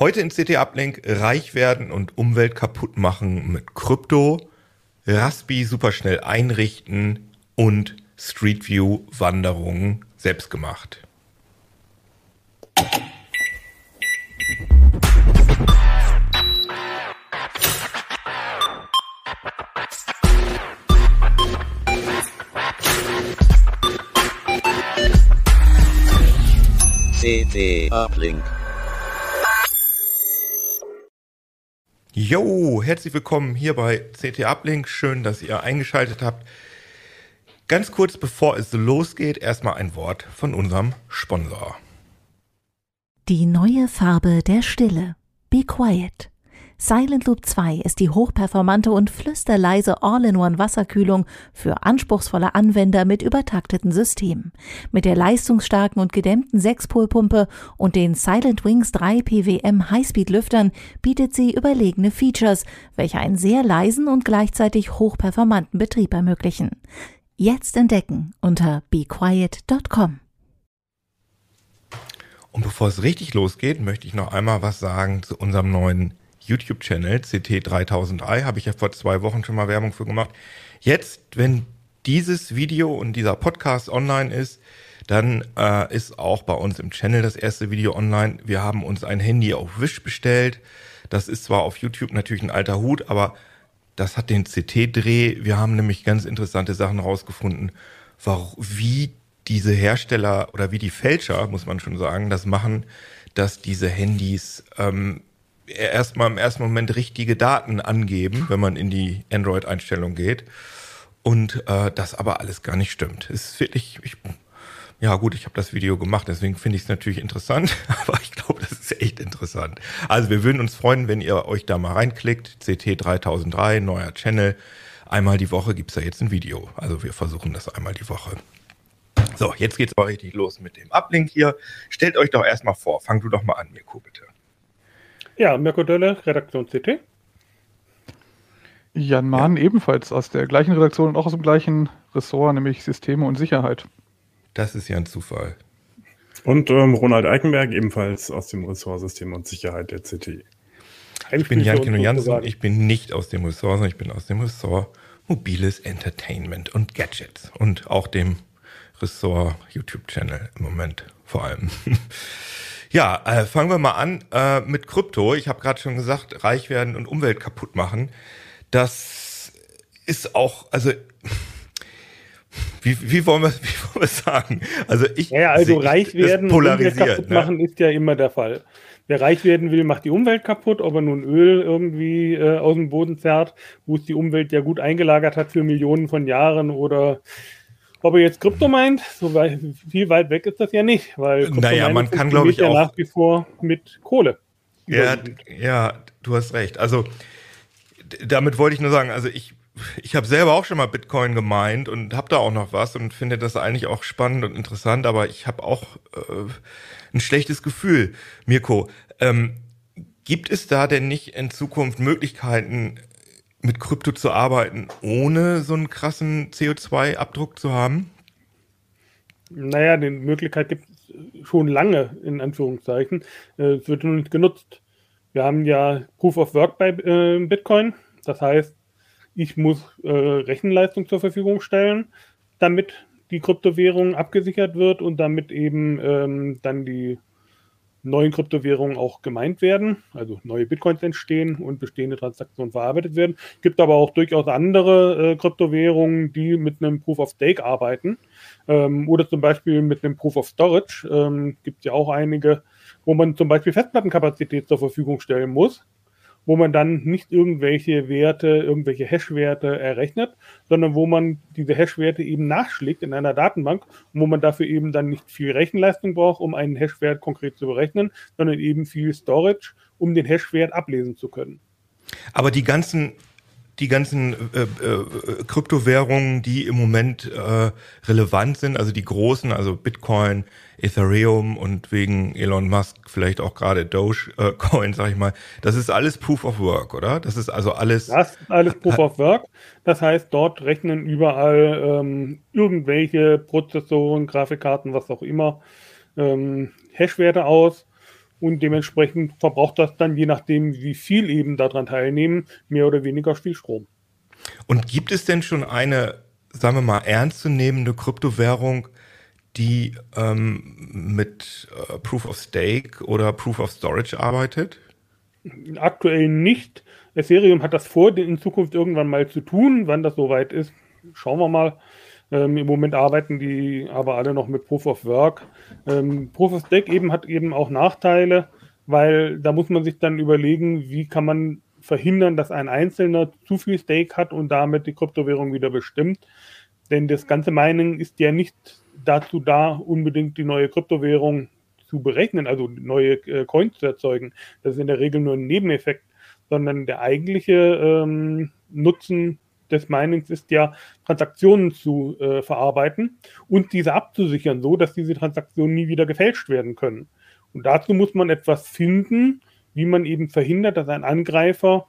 Heute in CT Uplink reich werden und Umwelt kaputt machen mit Krypto, Raspi superschnell einrichten und Street View Wanderungen selbst gemacht. CT Uplink. Jo, herzlich willkommen hier bei CT Uplink. Schön, dass ihr eingeschaltet habt. Ganz kurz bevor es losgeht, erstmal ein Wort von unserem Sponsor. Die neue Farbe der Stille. Be quiet. Silent Loop 2 ist die hochperformante und flüsterleise All-in-One Wasserkühlung für anspruchsvolle Anwender mit übertakteten Systemen. Mit der leistungsstarken und gedämmten Sechspolpumpe und den Silent Wings 3 PWM Highspeed Lüftern bietet sie überlegene Features, welche einen sehr leisen und gleichzeitig hochperformanten Betrieb ermöglichen. Jetzt entdecken unter bequiet.com. Und bevor es richtig losgeht, möchte ich noch einmal was sagen zu unserem neuen YouTube-Channel, CT3003, habe ich ja vor zwei Wochen schon mal Werbung für gemacht. Jetzt, wenn dieses Video und dieser Podcast online ist, dann äh, ist auch bei uns im Channel das erste Video online. Wir haben uns ein Handy auf Wish bestellt. Das ist zwar auf YouTube natürlich ein alter Hut, aber das hat den CT-Dreh. Wir haben nämlich ganz interessante Sachen rausgefunden, wie diese Hersteller oder wie die Fälscher, muss man schon sagen, das machen, dass diese Handys ähm, erstmal im ersten Moment richtige Daten angeben, wenn man in die Android-Einstellung geht. Und äh, das aber alles gar nicht stimmt. Es ist wirklich, ich, ja gut, ich habe das Video gemacht, deswegen finde ich es natürlich interessant, aber ich glaube, das ist echt interessant. Also wir würden uns freuen, wenn ihr euch da mal reinklickt. CT 3003, neuer Channel. Einmal die Woche gibt's da jetzt ein Video. Also wir versuchen das einmal die Woche. So, jetzt geht's mal richtig los mit dem Uplink hier. Stellt euch doch erstmal vor. Fang du doch mal an, Mirko, bitte. Ja, Mirko Dölle, Redaktion CT. Jan Mahn ja. ebenfalls aus der gleichen Redaktion und auch aus dem gleichen Ressort, nämlich Systeme und Sicherheit. Das ist ja ein Zufall. Und ähm, Ronald Eikenberg ebenfalls aus dem Ressort Systeme und Sicherheit der CT. Ich bin Jan Kino Jansen, ich bin nicht aus dem Ressort, sondern ich bin aus dem Ressort Mobiles Entertainment und Gadgets und auch dem Ressort YouTube-Channel im Moment vor allem. Ja, äh, fangen wir mal an äh, mit Krypto. Ich habe gerade schon gesagt, reich werden und Umwelt kaputt machen. Das ist auch, also wie, wie, wollen wir, wie wollen wir sagen? Also ich. Ja, also reich werden und Umwelt kaputt ne? machen ist ja immer der Fall. Wer reich werden will, macht die Umwelt kaputt, ob er nun Öl irgendwie äh, aus dem Boden zerrt, wo es die Umwelt ja gut eingelagert hat für Millionen von Jahren oder ob er jetzt Krypto meint, so weit, viel weit weg ist das ja nicht, weil Krypto naja, man kann glaube ich ja auch nach wie vor mit Kohle. Ja, ja, du hast recht. Also damit wollte ich nur sagen, also ich ich habe selber auch schon mal Bitcoin gemeint und habe da auch noch was und finde das eigentlich auch spannend und interessant, aber ich habe auch äh, ein schlechtes Gefühl, Mirko. Ähm, gibt es da denn nicht in Zukunft Möglichkeiten, mit Krypto zu arbeiten, ohne so einen krassen CO2-Abdruck zu haben? Naja, die Möglichkeit gibt es schon lange, in Anführungszeichen. Äh, es wird nur nicht genutzt. Wir haben ja Proof of Work bei äh, Bitcoin. Das heißt, ich muss äh, Rechenleistung zur Verfügung stellen, damit die Kryptowährung abgesichert wird und damit eben ähm, dann die neuen Kryptowährungen auch gemeint werden, also neue Bitcoins entstehen und bestehende Transaktionen verarbeitet werden. Gibt aber auch durchaus andere äh, Kryptowährungen, die mit einem Proof of Stake arbeiten ähm, oder zum Beispiel mit einem Proof of Storage. Ähm, gibt ja auch einige, wo man zum Beispiel Festplattenkapazität zur Verfügung stellen muss, wo man dann nicht irgendwelche Werte, irgendwelche Hash-Werte errechnet, sondern wo man diese Hash-Werte eben nachschlägt in einer Datenbank und wo man dafür eben dann nicht viel Rechenleistung braucht, um einen Hash-Wert konkret zu berechnen, sondern eben viel Storage, um den Hash-Wert ablesen zu können. Aber die ganzen die ganzen äh, äh, Kryptowährungen, die im Moment äh, relevant sind, also die großen, also Bitcoin, Ethereum und wegen Elon Musk vielleicht auch gerade Dogecoin, sag ich mal, das ist alles Proof of Work, oder? Das ist also alles. Das ist alles Proof of Work. Das heißt, dort rechnen überall ähm, irgendwelche Prozessoren, Grafikkarten, was auch immer, ähm, Hashwerte aus und dementsprechend verbraucht das dann, je nachdem, wie viel eben daran teilnehmen, mehr oder weniger viel Strom. Und gibt es denn schon eine, sagen wir mal, ernstzunehmende Kryptowährung, die ähm, mit äh, Proof of Stake oder Proof of Storage arbeitet? Aktuell nicht. Ethereum hat das vor, in Zukunft irgendwann mal zu tun. Wann das soweit ist, schauen wir mal. Ähm, Im Moment arbeiten die aber alle noch mit Proof of Work. Ähm, Proof of Stake eben hat eben auch Nachteile, weil da muss man sich dann überlegen, wie kann man verhindern, dass ein Einzelner zu viel Stake hat und damit die Kryptowährung wieder bestimmt. Denn das ganze Mining ist ja nicht dazu da, unbedingt die neue Kryptowährung zu berechnen, also neue äh, Coins zu erzeugen. Das ist in der Regel nur ein Nebeneffekt, sondern der eigentliche ähm, Nutzen des Minings ist ja, Transaktionen zu äh, verarbeiten und diese abzusichern, so dass diese Transaktionen nie wieder gefälscht werden können. Und dazu muss man etwas finden, wie man eben verhindert, dass ein Angreifer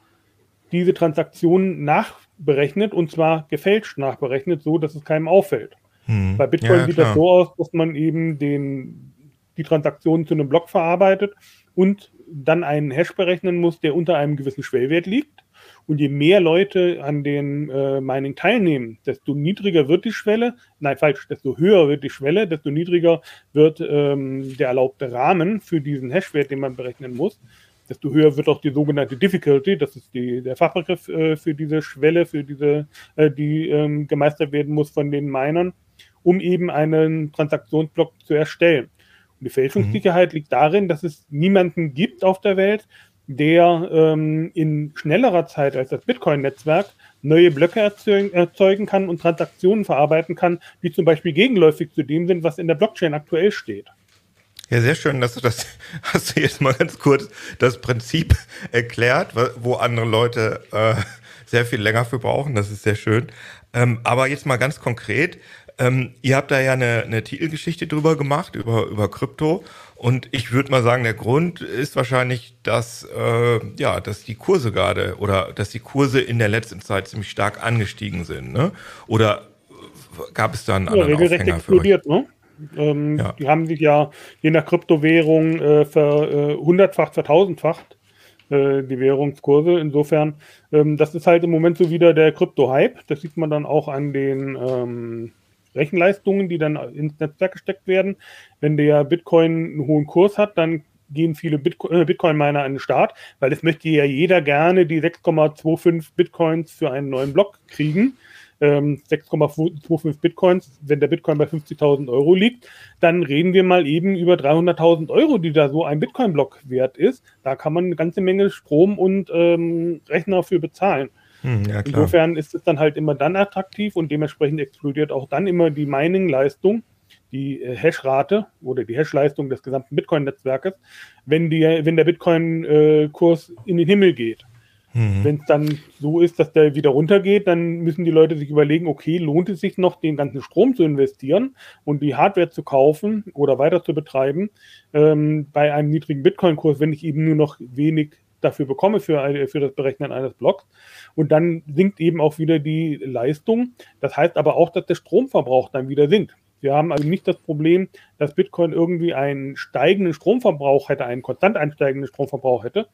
diese Transaktionen nachberechnet und zwar gefälscht nachberechnet, so dass es keinem auffällt. Hm. Bei Bitcoin ja, sieht das so aus, dass man eben den, die Transaktionen zu einem Block verarbeitet und dann einen Hash berechnen muss, der unter einem gewissen Schwellwert liegt. Und je mehr Leute an den äh, Mining teilnehmen, desto niedriger wird die Schwelle, nein, falsch, desto höher wird die Schwelle, desto niedriger wird ähm, der erlaubte Rahmen für diesen Hashwert, den man berechnen muss. Desto höher wird auch die sogenannte Difficulty, das ist die, der Fachbegriff äh, für diese Schwelle, für diese, äh, die ähm, gemeistert werden muss von den Minern, um eben einen Transaktionsblock zu erstellen. Und die Fälschungssicherheit mhm. liegt darin, dass es niemanden gibt auf der Welt, der ähm, in schnellerer Zeit als das Bitcoin-Netzwerk neue Blöcke erzeugen, kann und Transaktionen verarbeiten kann, die zum Beispiel gegenläufig zu dem sind, was in der Blockchain aktuell steht. Ja, sehr schön, dass du das, hast du jetzt mal ganz kurz das Prinzip erklärt, wo andere Leute äh, sehr viel länger für brauchen. Das ist sehr schön. Ähm, aber jetzt mal ganz konkret. Ähm, ihr habt da ja eine, eine Titelgeschichte drüber gemacht, über, über Krypto. Und ich würde mal sagen, der Grund ist wahrscheinlich, dass, äh, ja, dass die Kurse gerade oder dass die Kurse in der letzten Zeit ziemlich stark angestiegen sind. Ne? Oder gab es da einen anderen ja, regelrecht Aufhänger explodiert, ne? Ähm, ja. Die haben sich ja je nach Kryptowährung äh, ver, äh, hundertfach, vertausendfacht, äh, die Währungskurse. Insofern, ähm, das ist halt im Moment so wieder der Krypto-Hype. Das sieht man dann auch an den ähm, Rechenleistungen, die dann ins Netzwerk gesteckt werden. Wenn der Bitcoin einen hohen Kurs hat, dann gehen viele äh, Bitcoin-Miner an den Start, weil es möchte ja jeder gerne die 6,25 Bitcoins für einen neuen Block kriegen. 6,25 ähm, Bitcoins, wenn der Bitcoin bei 50.000 Euro liegt, dann reden wir mal eben über 300.000 Euro, die da so ein Bitcoin-Block wert ist. Da kann man eine ganze Menge Strom und ähm, Rechner für bezahlen. Hm, ja, Insofern ist es dann halt immer dann attraktiv und dementsprechend explodiert auch dann immer die Mining-Leistung, die äh, Hash-Rate oder die Hash-Leistung des gesamten Bitcoin-Netzwerkes, wenn, wenn der Bitcoin-Kurs äh, in den Himmel geht. Mhm. Wenn es dann so ist, dass der wieder runtergeht, dann müssen die Leute sich überlegen, okay, lohnt es sich noch, den ganzen Strom zu investieren und die Hardware zu kaufen oder weiter zu betreiben ähm, bei einem niedrigen Bitcoin-Kurs, wenn ich eben nur noch wenig dafür bekomme für, für das Berechnen eines Blocks. Und dann sinkt eben auch wieder die Leistung. Das heißt aber auch, dass der Stromverbrauch dann wieder sinkt. Wir haben also nicht das Problem, dass Bitcoin irgendwie einen steigenden Stromverbrauch hätte, einen konstant ansteigenden Stromverbrauch hätte,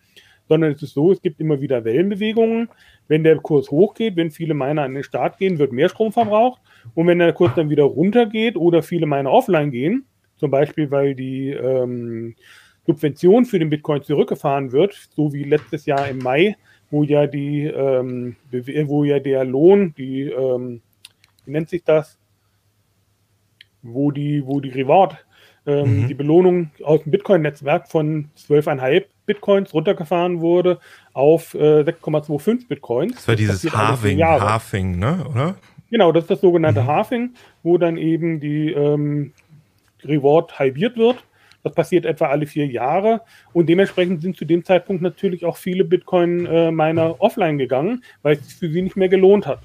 sondern es ist so, es gibt immer wieder Wellenbewegungen. Wenn der Kurs hochgeht, wenn viele Miner an den Start gehen, wird mehr Strom verbraucht. Und wenn der Kurs dann wieder runtergeht oder viele Miner offline gehen, zum Beispiel weil die ähm, Subvention für den Bitcoin zurückgefahren wird, so wie letztes Jahr im Mai, wo ja die, ähm, wo ja der Lohn, die, ähm, wie nennt sich das, wo die, wo die Reward, ähm, mhm. die Belohnung aus dem Bitcoin-Netzwerk von 12,5 Bitcoins runtergefahren wurde auf äh, 6,25 Bitcoins. Das war dieses vier Halving. Halving, ne, oder? Genau, das ist das sogenannte Mhm. Halving, wo dann eben die ähm, Reward halbiert wird. Das passiert etwa alle vier Jahre und dementsprechend sind zu dem Zeitpunkt natürlich auch viele Bitcoin-Miner offline gegangen, weil es sich für sie nicht mehr gelohnt hat.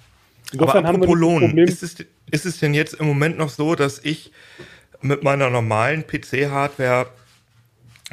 Aber apropos Lohn, ist es, ist es denn jetzt im Moment noch so, dass ich mit meiner normalen PC-Hardware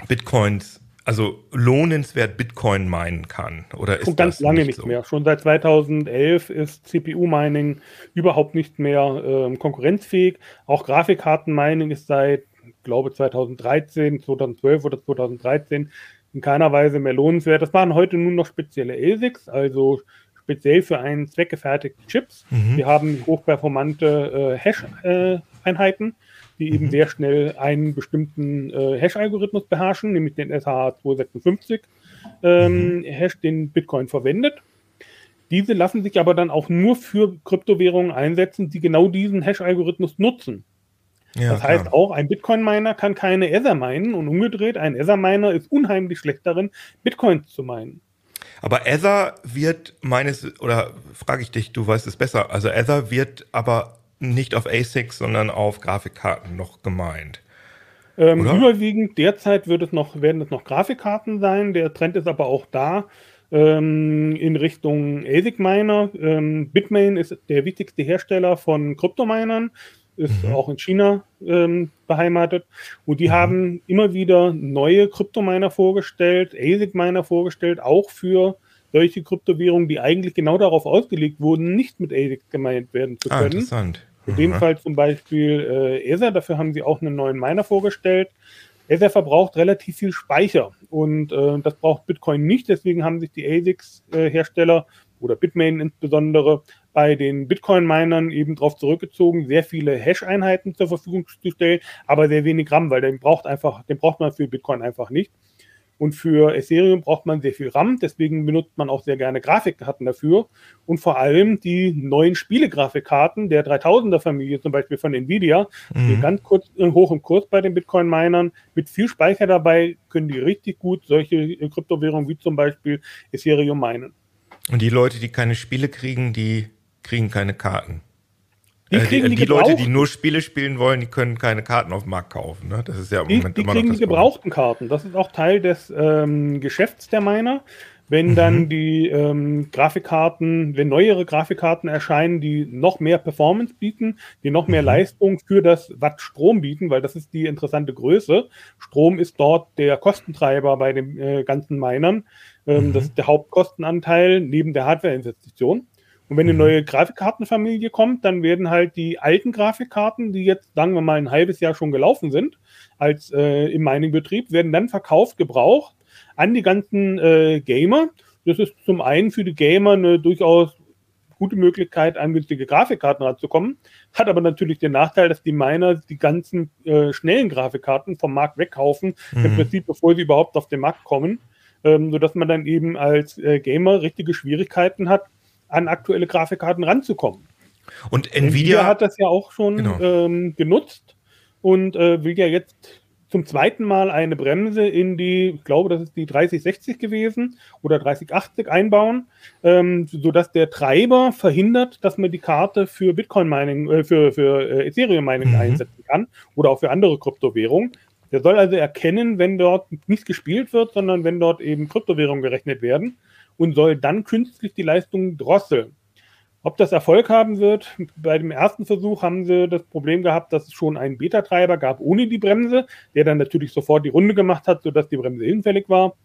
Bitcoins, also lohnenswert Bitcoin meinen kann? Oder ist Schon ganz das lange nicht so? mehr. Schon seit 2011 ist CPU-Mining überhaupt nicht mehr ähm, konkurrenzfähig. Auch Grafikkarten-Mining ist seit, glaube, 2013, 2012 oder 2013 in keiner Weise mehr lohnenswert. Das waren heute nur noch spezielle ASICs, also speziell für einen Zweck gefertigte Chips. Mhm. Wir haben hochperformante äh, Hash-Einheiten, die eben Mhm. sehr schnell einen bestimmten äh, Hash-Algorithmus beherrschen, nämlich den SH256 ähm, Hash, den Bitcoin verwendet. Diese lassen sich aber dann auch nur für Kryptowährungen einsetzen, die genau diesen Hash-Algorithmus nutzen. Ja, das heißt, klar. auch ein Bitcoin-Miner kann keine Ether minen und umgedreht, ein Ether-Miner ist unheimlich schlecht darin, Bitcoins zu meinen. Aber Ether wird meines, oder frage ich dich, du weißt es besser, also Ether wird aber nicht auf ASICs, sondern auf Grafikkarten noch gemeint. Ähm, überwiegend derzeit wird es noch, werden es noch Grafikkarten sein. Der Trend ist aber auch da ähm, in Richtung ASIC-Miner. Ähm, Bitmain ist der wichtigste Hersteller von Kryptominern, ist Mhm. auch in China ähm, beheimatet. Und die Mhm. haben immer wieder neue Kryptominer vorgestellt, ASIC-Miner vorgestellt, auch für solche Kryptowährungen, die eigentlich genau darauf ausgelegt wurden, nicht mit ASICs gemeint werden zu Ah, können. interessant. In dem Mhm. Fall zum Beispiel äh, Ether, dafür haben sie auch einen neuen Miner vorgestellt. Ether verbraucht relativ viel Speicher und äh, das braucht Bitcoin nicht, deswegen haben sich die ASICs-Hersteller oder Bitmain insbesondere bei den Bitcoin-Minern eben darauf zurückgezogen, sehr viele Hash-Einheiten zur Verfügung zu stellen, aber sehr wenig RAM, weil den braucht einfach, den braucht man für Bitcoin einfach nicht. Und für Ethereum braucht man sehr viel RAM, deswegen benutzt man auch sehr gerne Grafikkarten dafür. Und vor allem die neuen Spielegrafikkarten der 3000er Familie, zum Beispiel von Nvidia, die Mhm. ganz kurz äh, hoch im Kurs bei den Bitcoin-Minern, mit viel Speicher dabei, können die richtig gut solche äh, Kryptowährungen wie zum Beispiel Ethereum meinen. Und die Leute, die keine Spiele kriegen, die kriegen keine Karten. Die Äh, die, die die Leute, die nur Spiele spielen wollen, die können keine Karten auf dem Markt kaufen. Ne? Das ist ja im Die, Moment die immer kriegen noch die das Problem. gebrauchten Karten. Das ist auch Teil des ähm, Geschäfts der Miner. Wenn dann Mhm. die ähm, Grafikkarten, wenn neuere Grafikkarten erscheinen, die noch mehr Performance bieten, die noch mehr Mhm. Leistung für das Watt Strom bieten, weil das ist die interessante Größe. Strom ist dort der Kostentreiber bei den äh, ganzen Minern. Ähm, Mhm. Das ist der Hauptkostenanteil neben der Hardwareinvestition. Und wenn eine Mhm. neue Grafikkartenfamilie kommt, dann werden halt die alten Grafikkarten, die jetzt, sagen wir mal, ein halbes Jahr schon gelaufen sind, als äh, im Mining-Betrieb, werden dann verkauft, gebraucht an die ganzen äh, Gamer. Das ist zum einen für die Gamer eine durchaus gute Möglichkeit, an günstige Grafikkarten ranzukommen. Hat aber natürlich den Nachteil, dass die Miner die ganzen äh, schnellen Grafikkarten vom Markt wegkaufen, im Mhm. Prinzip bevor sie überhaupt auf den Markt kommen, ähm, sodass man dann eben als äh, Gamer richtige Schwierigkeiten hat, an aktuelle Grafikkarten ranzukommen. Und Nvidia Nvidia hat das ja auch schon Genau. ähm, genutzt und äh, will ja jetzt zum zweiten Mal eine Bremse in die, ich glaube, das ist die 3060 gewesen oder 3080 einbauen, ähm, sodass der Treiber verhindert, dass man die Karte für Bitcoin-Mining, äh, für, für äh, Ethereum-Mining Mhm. einsetzen kann oder auch für andere Kryptowährungen. Der soll also erkennen, wenn dort nicht gespielt wird, sondern wenn dort eben Kryptowährungen gerechnet werden und soll dann künstlich die Leistung drosseln. Ob das Erfolg haben wird, bei dem ersten Versuch haben sie das Problem gehabt, dass es schon einen Beta-Treiber gab ohne die Bremse, der dann natürlich sofort die Runde gemacht hat, sodass die Bremse hinfällig war.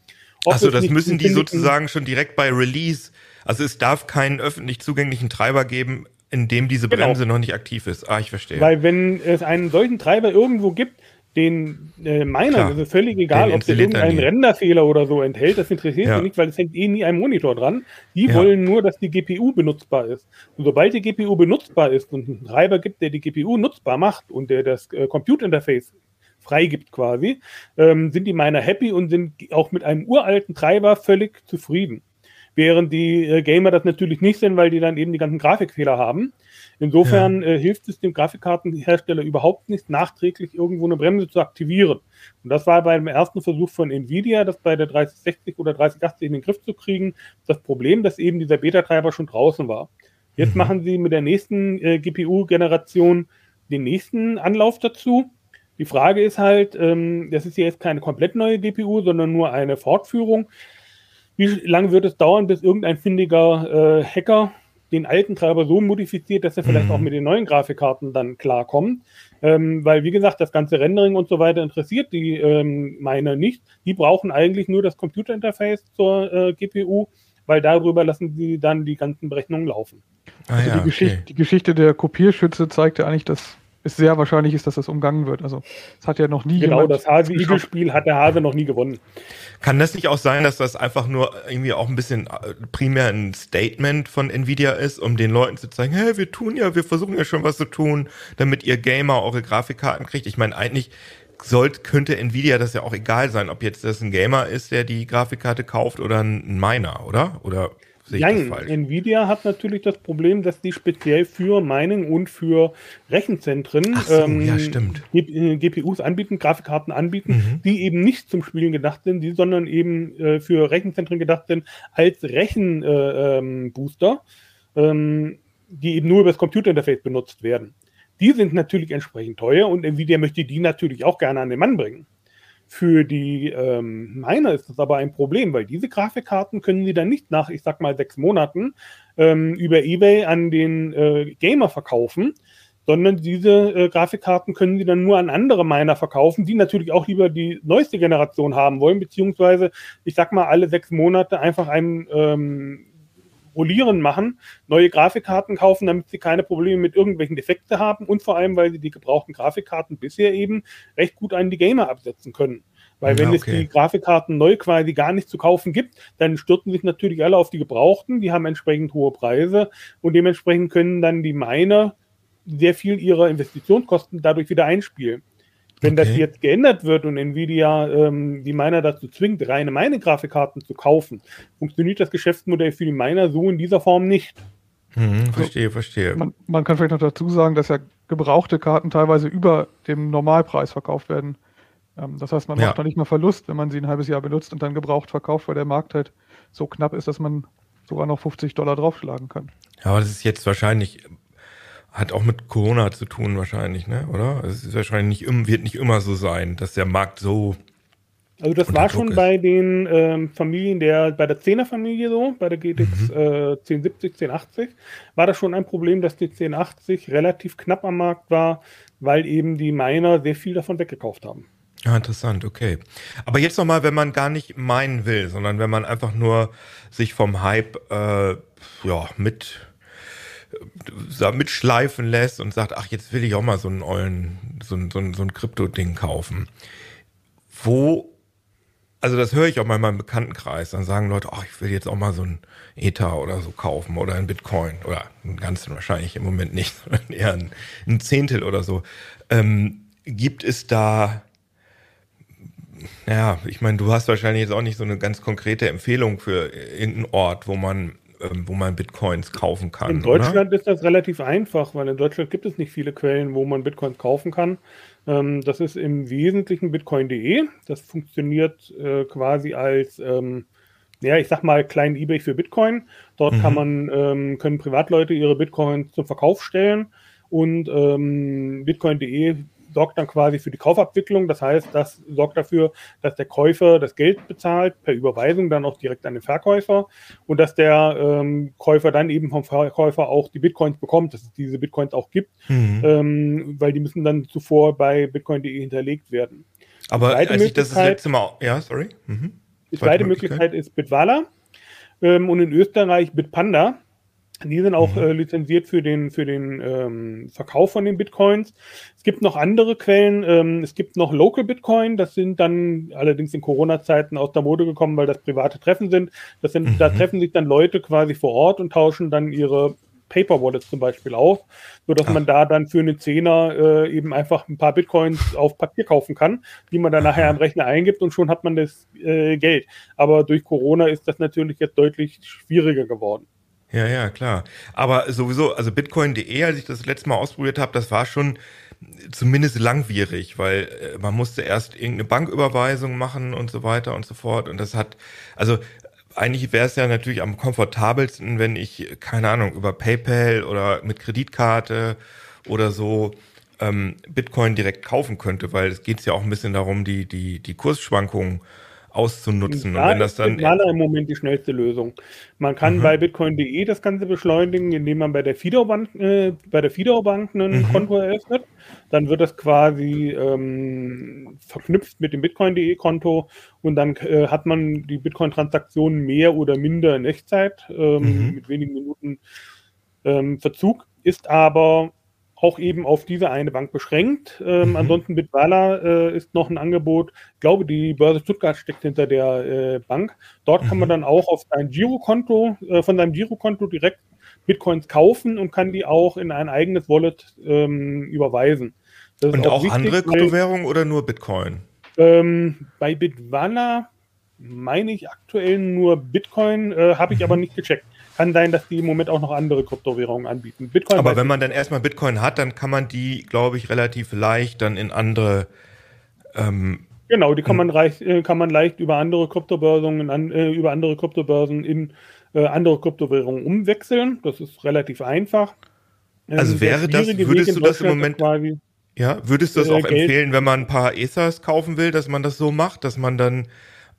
Achso, das müssen die sozusagen schon direkt bei Release. Also es darf keinen öffentlich zugänglichen Treiber geben, in dem diese Genau. Bremse noch nicht aktiv ist. Ah, ich verstehe. Weil wenn es einen solchen Treiber irgendwo gibt, den äh, Minern, Klar. ist völlig egal, ob der er irgendeinen. Renderfehler oder so enthält, das interessiert Ja. sie nicht, weil es hängt eh nie ein Monitor dran. Die Ja. wollen nur, dass die GPU benutzbar ist. Und sobald die GPU benutzbar ist und einen Treiber gibt, der die GPU nutzbar macht und der das äh, Compute-Interface freigibt quasi, ähm, sind die Miner happy und sind auch mit einem uralten Treiber völlig zufrieden. Während die äh, Gamer das natürlich nicht sind, weil die dann eben die ganzen Grafikfehler haben. Insofern ja. äh, hilft es dem Grafikkartenhersteller überhaupt nicht, nachträglich irgendwo eine Bremse zu aktivieren. Und das war beim ersten Versuch von Nvidia, das bei der 3060 oder 3080 in den Griff zu kriegen, das Problem, dass eben dieser Beta-Treiber schon draußen war. Jetzt mhm. machen sie mit der nächsten äh, GPU-Generation den nächsten Anlauf dazu. Die Frage ist halt, ähm, das ist ja jetzt keine komplett neue GPU, sondern nur eine Fortführung. Wie lange wird es dauern, bis irgendein findiger äh, Hacker den alten Treiber so modifiziert, dass er vielleicht mhm. auch mit den neuen Grafikkarten dann klarkommt? Ähm, weil, wie gesagt, das ganze Rendering und so weiter interessiert die ähm, Miner nicht. Die brauchen eigentlich nur das Computerinterface zur äh, GPU, weil darüber lassen sie dann die ganzen Berechnungen laufen. Ah, also ja, die, okay. Geschichte, die, Geschichte, der Kopierschütze zeigt ja eigentlich, dass es sehr wahrscheinlich ist, dass das umgangen wird. Also es hat ja noch nie Genau, das Hase-Igel-Spiel hat der Hase noch nie gewonnen. Kann das nicht auch sein, dass das einfach nur irgendwie auch ein bisschen äh, primär ein Statement von Nvidia ist, um den Leuten zu zeigen, hey, wir tun ja, wir versuchen ja schon was zu tun, damit ihr Gamer eure Grafikkarten kriegt. Ich meine, eigentlich sollte, könnte Nvidia das ja auch egal sein, ob jetzt das ein Gamer ist, der die Grafikkarte kauft oder ein Miner, oder? Oder Nein, Nvidia hat natürlich das Problem, dass die speziell für Mining und für Rechenzentren so, ähm, ja, GPUs äh, anbieten, Grafikkarten anbieten, mhm. die eben nicht zum Spielen gedacht sind, die, sondern eben äh, für Rechenzentren gedacht sind als Rechenbooster, äh, ähm, ähm, die eben nur über das Computerinterface benutzt werden. Die sind natürlich entsprechend teuer und Nvidia möchte die natürlich auch gerne an den Mann bringen. Für die ähm, Miner ist das aber ein Problem, weil diese Grafikkarten können sie dann nicht nach, ich sag mal, sechs Monaten ähm, über Ebay an den äh, Gamer verkaufen, sondern diese äh, Grafikkarten können sie dann nur an andere Miner verkaufen, die natürlich auch lieber die neueste Generation haben wollen, beziehungsweise, ich sag mal, alle sechs Monate einfach einen ähm, Rollieren machen, neue Grafikkarten kaufen, damit sie keine Probleme mit irgendwelchen Defekten haben und vor allem, weil sie die gebrauchten Grafikkarten bisher eben recht gut an die Gamer absetzen können. Weil wenn ja, okay. es die Grafikkarten neu quasi gar nicht zu kaufen gibt, dann stürzen sich natürlich alle auf die gebrauchten, die haben entsprechend hohe Preise und dementsprechend können dann die Miner sehr viel ihrer Investitionskosten dadurch wieder einspielen. Wenn okay. das jetzt geändert wird und Nvidia ähm, die Miner dazu zwingt, reine Mine-Grafikkarten zu kaufen, funktioniert das Geschäftsmodell für die Miner so in dieser Form nicht. Mhm, verstehe, verstehe. Man, man, kann vielleicht noch dazu sagen, dass ja gebrauchte Karten teilweise über dem Normalpreis verkauft werden. Ähm, das heißt, man ja. macht da nicht mehr Verlust, wenn man sie ein halbes Jahr benutzt und dann gebraucht verkauft, weil der Markt halt so knapp ist, dass man sogar noch 50 Dollar draufschlagen kann. Ja, aber das ist jetzt wahrscheinlich hat auch mit Corona zu tun wahrscheinlich, ne? Oder? Es ist wahrscheinlich nicht, wird nicht immer so sein, dass der Markt so. Also das war schon ist. bei den ähm, Familien der, bei der 10er Familie so, bei der GTX mhm. äh, 1070, 1080, war das schon ein Problem, dass die 1080 relativ knapp am Markt war, weil eben die Miner sehr viel davon weggekauft haben. Ja, interessant, okay. Aber jetzt nochmal, wenn man gar nicht meinen will, sondern wenn man einfach nur sich vom Hype äh, ja, mit mitschleifen lässt und sagt, ach, jetzt will ich auch mal so einen ollen, so ein, so so ein Krypto-Ding kaufen. Wo, also das höre ich auch mal in meinem Bekanntenkreis, dann sagen Leute, ach, ich will jetzt auch mal so ein Ether oder so kaufen oder ein Bitcoin oder einen ganzen wahrscheinlich im Moment nicht, sondern eher ein, ein Zehntel oder so. Ähm, gibt es da, naja, ich meine, du hast wahrscheinlich jetzt auch nicht so eine ganz konkrete Empfehlung für irgendeinen Ort, wo man wo man Bitcoins kaufen kann. In Deutschland oder? ist das relativ einfach, weil in Deutschland gibt es nicht viele Quellen, wo man Bitcoins kaufen kann. Ähm, das ist im Wesentlichen bitcoin.de. Das funktioniert äh, quasi als ähm, ja, ich sag mal, kleinen Ebay für Bitcoin. Dort mhm. kann man, ähm, können Privatleute ihre Bitcoins zum Verkauf stellen und ähm, bitcoin.de sorgt dann quasi für die Kaufabwicklung. Das heißt, das sorgt dafür, dass der Käufer das Geld bezahlt, per Überweisung dann auch direkt an den Verkäufer und dass der ähm, Käufer dann eben vom Verkäufer auch die Bitcoins bekommt, dass es diese Bitcoins auch gibt, mhm. ähm, weil die müssen dann zuvor bei bitcoin.de hinterlegt werden. Aber als ich das das letzte Mal, ja, sorry. Mhm. Die zweite Möglichkeit ist Bitwala ähm, und in Österreich Bitpanda. Die sind auch mhm. äh, lizenziert für den, für den ähm, Verkauf von den Bitcoins. Es gibt noch andere Quellen. Ähm, es gibt noch Local Bitcoin. Das sind dann allerdings in Corona-Zeiten aus der Mode gekommen, weil das private Treffen sind. Das sind mhm. Da treffen sich dann Leute quasi vor Ort und tauschen dann ihre Paper Wallets zum Beispiel auf, sodass Ach. man da dann für eine Zehner äh, eben einfach ein paar Bitcoins auf Papier kaufen kann, die man dann nachher am Rechner eingibt und schon hat man das äh, Geld. Aber durch Corona ist das natürlich jetzt deutlich schwieriger geworden. Ja, ja, klar. Aber sowieso, also Bitcoin.de, als ich das letzte Mal ausprobiert habe, das war schon zumindest langwierig, weil äh, man musste erst irgendeine Banküberweisung machen und so weiter und so fort. Und das hat, also eigentlich wäre es ja natürlich am komfortabelsten, wenn ich, keine Ahnung, über PayPal oder mit Kreditkarte oder so ähm, Bitcoin direkt kaufen könnte, weil es geht ja auch ein bisschen darum, die, die, die Kursschwankungen auszunutzen. Ja, und wenn das dann ist im Moment die schnellste Lösung. Man kann mhm. bei bitcoin.de das Ganze beschleunigen, indem man bei der Fido-Bank äh, bei der ein mhm. Konto eröffnet. Dann wird das quasi ähm, verknüpft mit dem bitcoin.de Konto und dann äh, hat man die Bitcoin-Transaktionen mehr oder minder in Echtzeit ähm, mhm. mit wenigen Minuten ähm, Verzug. Ist aber auch eben auf diese eine Bank beschränkt. Ähm, mhm. Ansonsten Bitwala äh, ist noch ein Angebot. Ich glaube, die Börse Stuttgart steckt hinter der äh, Bank. Dort mhm. kann man mhm. dann auch auf sein Girokonto, äh, von seinem Girokonto direkt Bitcoins kaufen und kann die auch in ein eigenes Wallet ähm, überweisen. und auch, auch wichtig, andere Kryptowährungen oder nur Bitcoin? Ähm, bei Bitwala meine ich aktuell nur Bitcoin, äh, habe ich mhm. aber nicht gecheckt. Kann sein, dass die im Moment auch noch andere Kryptowährungen anbieten. Bitcoin Aber wenn man dann erstmal Bitcoin hat, dann kann man die, glaube ich, relativ leicht dann in andere ähm, Genau, die kann man, leicht, äh, kann man leicht über andere Kryptobörsen, an, äh, über andere Kryptobörsen in äh, andere Kryptowährungen umwechseln. Das ist relativ einfach. Ähm, also wäre das, würdest du das im Moment, quasi, ja, würdest du das äh, auch empfehlen, wenn man ein paar Ethers kaufen will, dass man das so macht, dass man dann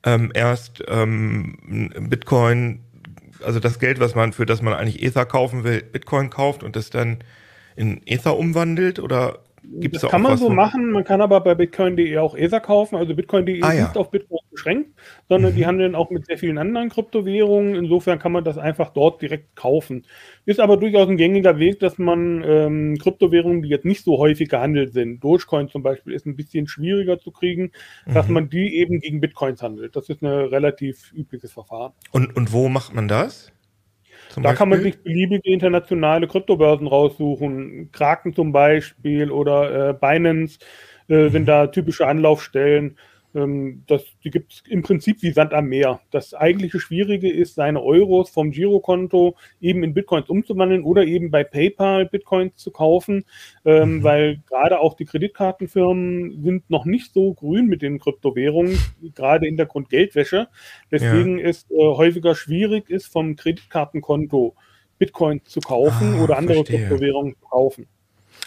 ähm, erst ähm, Bitcoin also das Geld, was man, für das man eigentlich Ether kaufen will, Bitcoin kauft und das dann in Ether umwandelt oder Gibt's das kann man so machen, man kann aber bei Bitcoin.de auch Ether kaufen. Also Bitcoin.de ah, ist ja. nicht auf Bitcoin beschränkt, sondern mhm. die handeln auch mit sehr vielen anderen Kryptowährungen. Insofern kann man das einfach dort direkt kaufen. Ist aber durchaus ein gängiger Weg, dass man ähm, Kryptowährungen, die jetzt nicht so häufig gehandelt sind, Dogecoin zum Beispiel, ist ein bisschen schwieriger zu kriegen, mhm. dass man die eben gegen Bitcoins handelt. Das ist ein relativ übliches Verfahren. Und, und wo macht man das? Da Beispiel? kann man sich beliebige internationale Kryptobörsen raussuchen. Kraken zum Beispiel oder äh, Binance äh, mhm. sind da typische Anlaufstellen. Ähm, das, die gibt es im Prinzip wie Sand am Meer. Das eigentliche Schwierige ist, seine Euros vom Girokonto eben in Bitcoins umzuwandeln oder eben bei PayPal Bitcoins zu kaufen, ähm, mhm. weil gerade auch die Kreditkartenfirmen sind noch nicht so grün mit den Kryptowährungen, gerade in der Grundgeldwäsche. Deswegen ja. ist äh, häufiger schwierig ist, vom Kreditkartenkonto Bitcoins zu kaufen ah, oder andere verstehe. Kryptowährungen zu kaufen.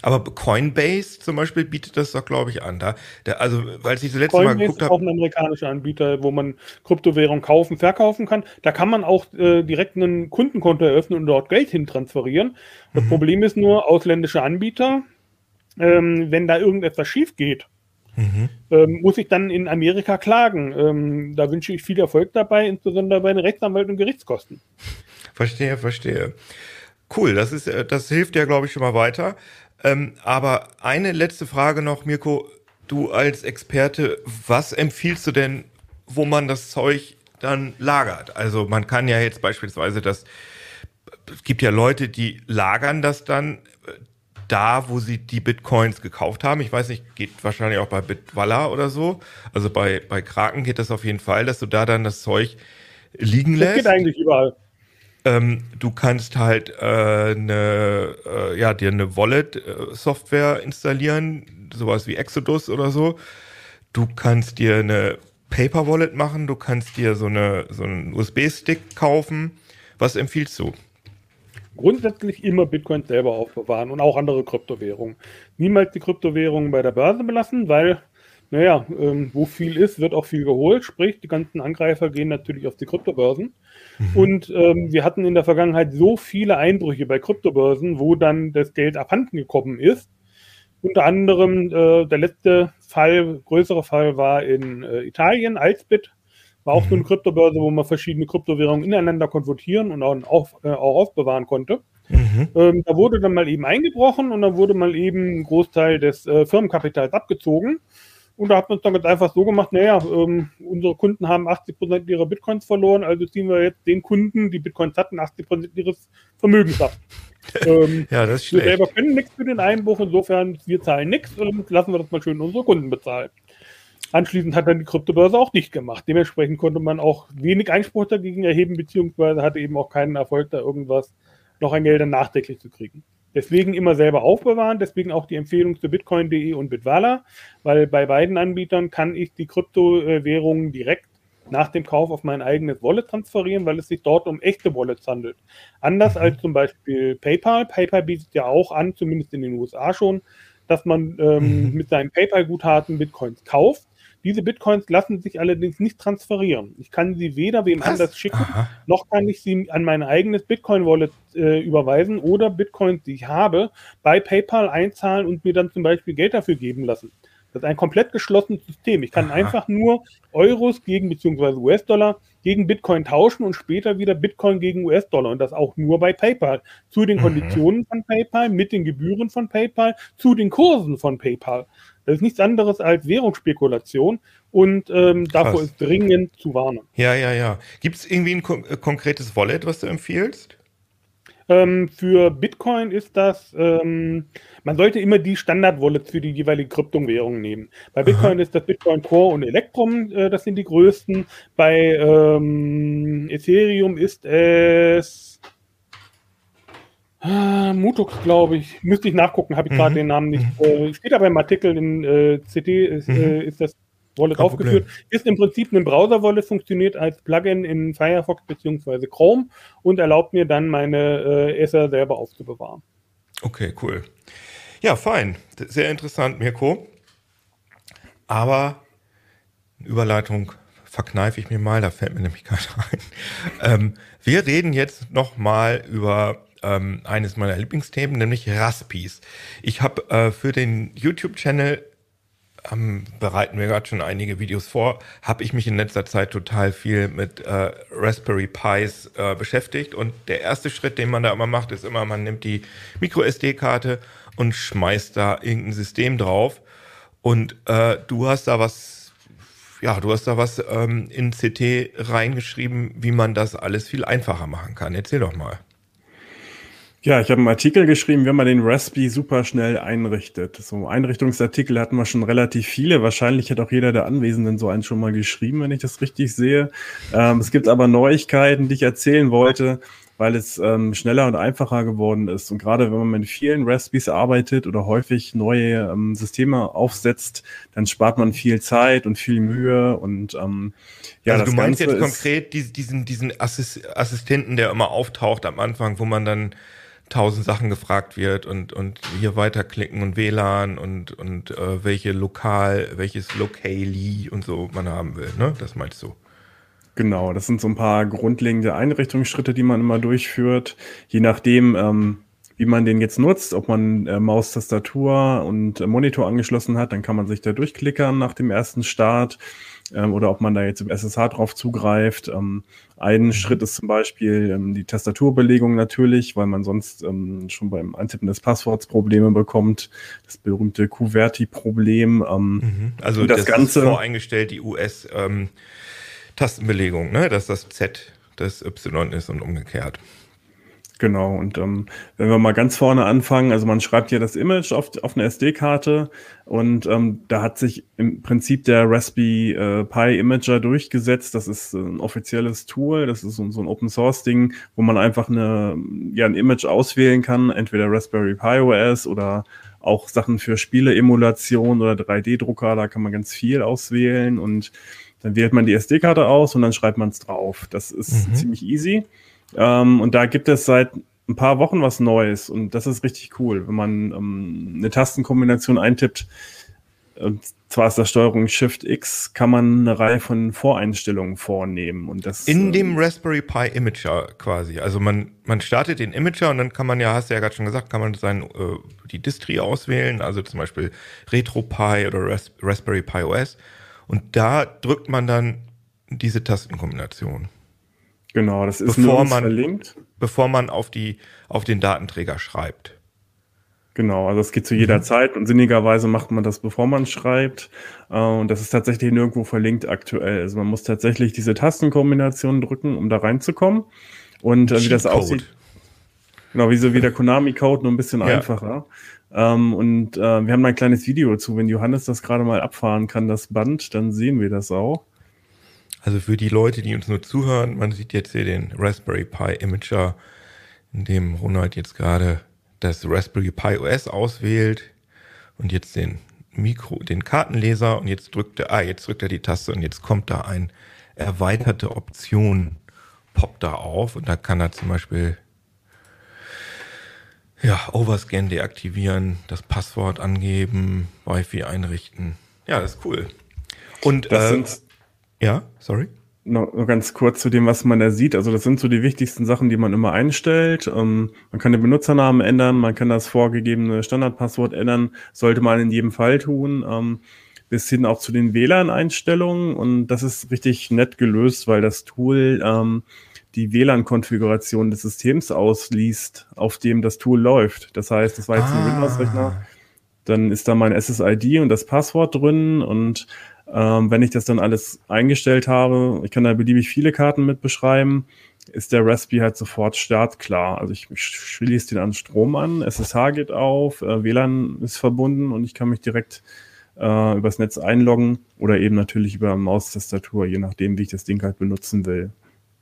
Aber Coinbase zum Beispiel bietet das doch, glaube ich, an. Da, der, also, weil ich das letzte Coinbase Mal geguckt habe. ist auch ein amerikanischer Anbieter, wo man Kryptowährung kaufen, verkaufen kann. Da kann man auch äh, direkt ein Kundenkonto eröffnen und dort Geld hin transferieren. Das mhm. Problem ist nur, ausländische Anbieter, ähm, wenn da irgendetwas schief geht, mhm. ähm, muss ich dann in Amerika klagen. Ähm, da wünsche ich viel Erfolg dabei, insbesondere bei den Rechtsanwalt und Gerichtskosten. Verstehe, verstehe. Cool, das ist, äh, das hilft ja, glaube ich, schon mal weiter. Ähm, aber eine letzte Frage noch, Mirko. Du als Experte, was empfiehlst du denn, wo man das Zeug dann lagert? Also man kann ja jetzt beispielsweise das, es gibt ja Leute, die lagern das dann äh, da, wo sie die Bitcoins gekauft haben. Ich weiß nicht, geht wahrscheinlich auch bei Bitwalla oder so. Also bei, bei Kraken geht das auf jeden Fall, dass du da dann das Zeug liegen lässt. Das geht eigentlich überall. Ähm, du kannst halt äh, eine, äh, ja, dir eine Wallet-Software installieren, sowas wie Exodus oder so. Du kannst dir eine Paper Wallet machen, du kannst dir so, eine, so einen USB-Stick kaufen. Was empfiehlst du? Grundsätzlich immer Bitcoin selber aufbewahren und auch andere Kryptowährungen. Niemals die Kryptowährungen bei der Börse belassen, weil naja, ähm, wo viel ist, wird auch viel geholt. Sprich, die ganzen Angreifer gehen natürlich auf die Kryptobörsen. Mhm. Und ähm, wir hatten in der Vergangenheit so viele Einbrüche bei Kryptobörsen, wo dann das Geld abhanden gekommen ist. Unter anderem äh, der letzte Fall, größere Fall war in äh, Italien, Alsbit. War auch mhm. so eine mhm. Kryptobörse, wo man verschiedene Kryptowährungen ineinander konvertieren und auch, äh, auch aufbewahren konnte. Mhm. Ähm, da wurde dann mal eben eingebrochen und dann wurde mal eben ein Großteil des äh, Firmenkapitals abgezogen. Und da hat man es dann ganz einfach so gemacht, naja, ähm, unsere Kunden haben 80% ihrer Bitcoins verloren, also ziehen wir jetzt den Kunden, die Bitcoins hatten, 80% ihres Vermögens ab. ähm, ja, das ist schlecht. Wir selber können nichts für den Einbruch, insofern wir zahlen nichts und lassen wir das mal schön unsere Kunden bezahlen. Anschließend hat dann die Kryptobörse auch nicht gemacht. Dementsprechend konnte man auch wenig Einspruch dagegen erheben, beziehungsweise hatte eben auch keinen Erfolg, da irgendwas noch an Geldern nachträglich zu kriegen. Deswegen immer selber aufbewahren, deswegen auch die Empfehlung zu bitcoin.de und Bitwala, weil bei beiden Anbietern kann ich die Kryptowährungen direkt nach dem Kauf auf mein eigenes Wallet transferieren, weil es sich dort um echte Wallets handelt. Anders als zum Beispiel PayPal. PayPal bietet ja auch an, zumindest in den USA schon, dass man ähm, mhm. mit seinen PayPal-Guthaben Bitcoins kauft. Diese Bitcoins lassen sich allerdings nicht transferieren. Ich kann sie weder wem Was? anders schicken, Aha. noch kann ich sie an mein eigenes Bitcoin-Wallet äh, überweisen oder Bitcoins, die ich habe, bei PayPal einzahlen und mir dann zum Beispiel Geld dafür geben lassen. Das ist ein komplett geschlossenes System. Ich kann Aha. einfach nur Euros gegen beziehungsweise US-Dollar gegen Bitcoin tauschen und später wieder Bitcoin gegen US-Dollar und das auch nur bei PayPal. Zu den mhm. Konditionen von PayPal, mit den Gebühren von PayPal, zu den Kursen von PayPal. Das ist nichts anderes als Währungsspekulation und ähm, davor ist dringend zu warnen. Ja, ja, ja. Gibt es irgendwie ein kon äh, konkretes Wallet, was du empfiehlst? Ähm, für Bitcoin ist das, ähm, man sollte immer die Standard-Wallets für die jeweilige Kryptowährung nehmen. Bei Bitcoin Aha. ist das Bitcoin Core und Electrum, äh, das sind die größten. Bei ähm, Ethereum ist es äh, Mutux, glaube ich. Müsste ich nachgucken, habe ich gerade mhm. den Namen nicht. Mhm. Äh, steht aber im Artikel in äh, CT, ist, mhm. Äh, ist das Wallet Kein aufgeführt. Problem. Ist im Prinzip ein Browser-Wallet, funktioniert als Plugin in Firefox bzw. Chrome und erlaubt mir dann meine äh, Ether selber aufzubewahren. Okay, cool. Ja, fein. Sehr interessant, Mirko. Aber Überleitung verkneife ich mir mal, da fällt mir nämlich gerade ein. Ähm, wir reden jetzt noch mal über ähm, eines meiner Lieblingsthemen, nämlich Raspis. Ich habe äh, für den YouTube-Channel ähm, bereiten wir gerade schon einige Videos vor, habe ich mich in letzter Zeit total viel mit äh, Raspberry Pis äh, beschäftigt. Und der erste Schritt, den man da immer macht, ist immer, man nimmt die Micro-SD-Karte und schmeißt da irgendein System drauf. Und äh, du hast da was, ja, du hast da was ähm, in CT reingeschrieben, wie man das alles viel einfacher machen kann. Erzähl doch mal. Ja, ich habe einen Artikel geschrieben, wie man den Raspi super schnell einrichtet. So Einrichtungsartikel hatten wir schon relativ viele. Wahrscheinlich hat auch jeder der Anwesenden so einen schon mal geschrieben, wenn ich das richtig sehe. Ähm, es gibt aber Neuigkeiten, die ich erzählen wollte, weil es ähm, schneller und einfacher geworden ist. Und gerade wenn man mit vielen Raspis arbeitet oder häufig neue ähm, Systeme aufsetzt, dann spart man viel Zeit und viel Mühe und ähm, ja, also du meinst Ganze jetzt konkret diesen, diesen Assistenten, der immer auftaucht am Anfang, wo man dann tausend Sachen gefragt wird und, und hier weiterklicken und WLAN und, und äh, welche Lokal, welches Locali und so man haben will, ne? Das meinst du? Genau, das sind so ein paar grundlegende Einrichtungsschritte, die man immer durchführt. Je nachdem, ähm, wie man den jetzt nutzt, ob man äh, Maus, Tastatur und äh, Monitor angeschlossen hat, dann kann man sich da durchklickern nach dem ersten Start ähm, oder ob man da jetzt im SSH drauf zugreift. Ähm, ein mhm. Schritt ist zum Beispiel ähm, die Tastaturbelegung natürlich, weil man sonst ähm, schon beim Eintippen des Passworts Probleme bekommt. Das berühmte QWERTY-Problem. Ähm, mhm. Also das, das Ganze ist voreingestellt, die US-Tastenbelegung, ähm, ne? dass das Z das Y ist und umgekehrt. Genau, und ähm, wenn wir mal ganz vorne anfangen, also man schreibt ja das Image auf, auf eine SD-Karte und ähm, da hat sich im Prinzip der Raspberry äh, Pi Imager durchgesetzt. Das ist ein offizielles Tool, das ist so, so ein Open-Source-Ding, wo man einfach eine, ja, ein Image auswählen kann, entweder Raspberry Pi OS oder auch Sachen für Spiele-Emulation oder 3D-Drucker, da kann man ganz viel auswählen und dann wählt man die SD-Karte aus und dann schreibt man es drauf. Das ist mhm. ziemlich easy. Ähm, und da gibt es seit ein paar Wochen was Neues und das ist richtig cool, wenn man ähm, eine Tastenkombination eintippt. Und zwar ist das Steuerung Shift X, kann man eine Reihe von Voreinstellungen vornehmen. Und das, In ähm, dem Raspberry Pi Imager quasi. Also man, man startet den Imager und dann kann man ja, hast du ja gerade schon gesagt, kann man sein, äh, die Distri auswählen, also zum Beispiel RetroPie oder Ras Raspberry Pi OS. Und da drückt man dann diese Tastenkombination. Genau, das ist bevor man, verlinkt. Bevor man auf, die, auf den Datenträger schreibt. Genau, also es geht zu jeder mhm. Zeit und sinnigerweise macht man das, bevor man schreibt. Äh, und das ist tatsächlich nirgendwo verlinkt aktuell. Also man muss tatsächlich diese Tastenkombination drücken, um da reinzukommen. Und äh, wie das aussieht. Genau, wie so wie der Konami-Code, nur ein bisschen ja. einfacher. Ähm, und äh, wir haben ein kleines Video dazu. Wenn Johannes das gerade mal abfahren kann, das Band, dann sehen wir das auch. Also für die Leute, die uns nur zuhören, man sieht jetzt hier den Raspberry Pi Imager, in dem Ronald jetzt gerade das Raspberry Pi OS auswählt und jetzt den Mikro, den Kartenleser und jetzt drückt er, ah, jetzt drückt er die Taste und jetzt kommt da ein erweiterte Option, poppt da auf und da kann er zum Beispiel ja, Overscan deaktivieren, das Passwort angeben, Wi-Fi einrichten. Ja, das ist cool. Und das äh, ja, sorry. Noch, noch ganz kurz zu dem, was man da sieht. Also das sind so die wichtigsten Sachen, die man immer einstellt. Ähm, man kann den Benutzernamen ändern, man kann das vorgegebene Standardpasswort ändern, sollte man in jedem Fall tun. Ähm, bis hin auch zu den WLAN-Einstellungen. Und das ist richtig nett gelöst, weil das Tool ähm, die WLAN-Konfiguration des Systems ausliest, auf dem das Tool läuft. Das heißt, das war jetzt ah. ein Windows-Rechner. Dann ist da mein SSID und das Passwort drin und ähm, wenn ich das dann alles eingestellt habe, ich kann da beliebig viele Karten mit beschreiben, ist der Raspberry halt sofort startklar. Also ich, schließe den an Strom an, SSH geht auf, äh, WLAN ist verbunden und ich kann mich direkt äh, übers Netz einloggen oder eben natürlich über Maustastatur, je nachdem, wie ich das Ding halt benutzen will.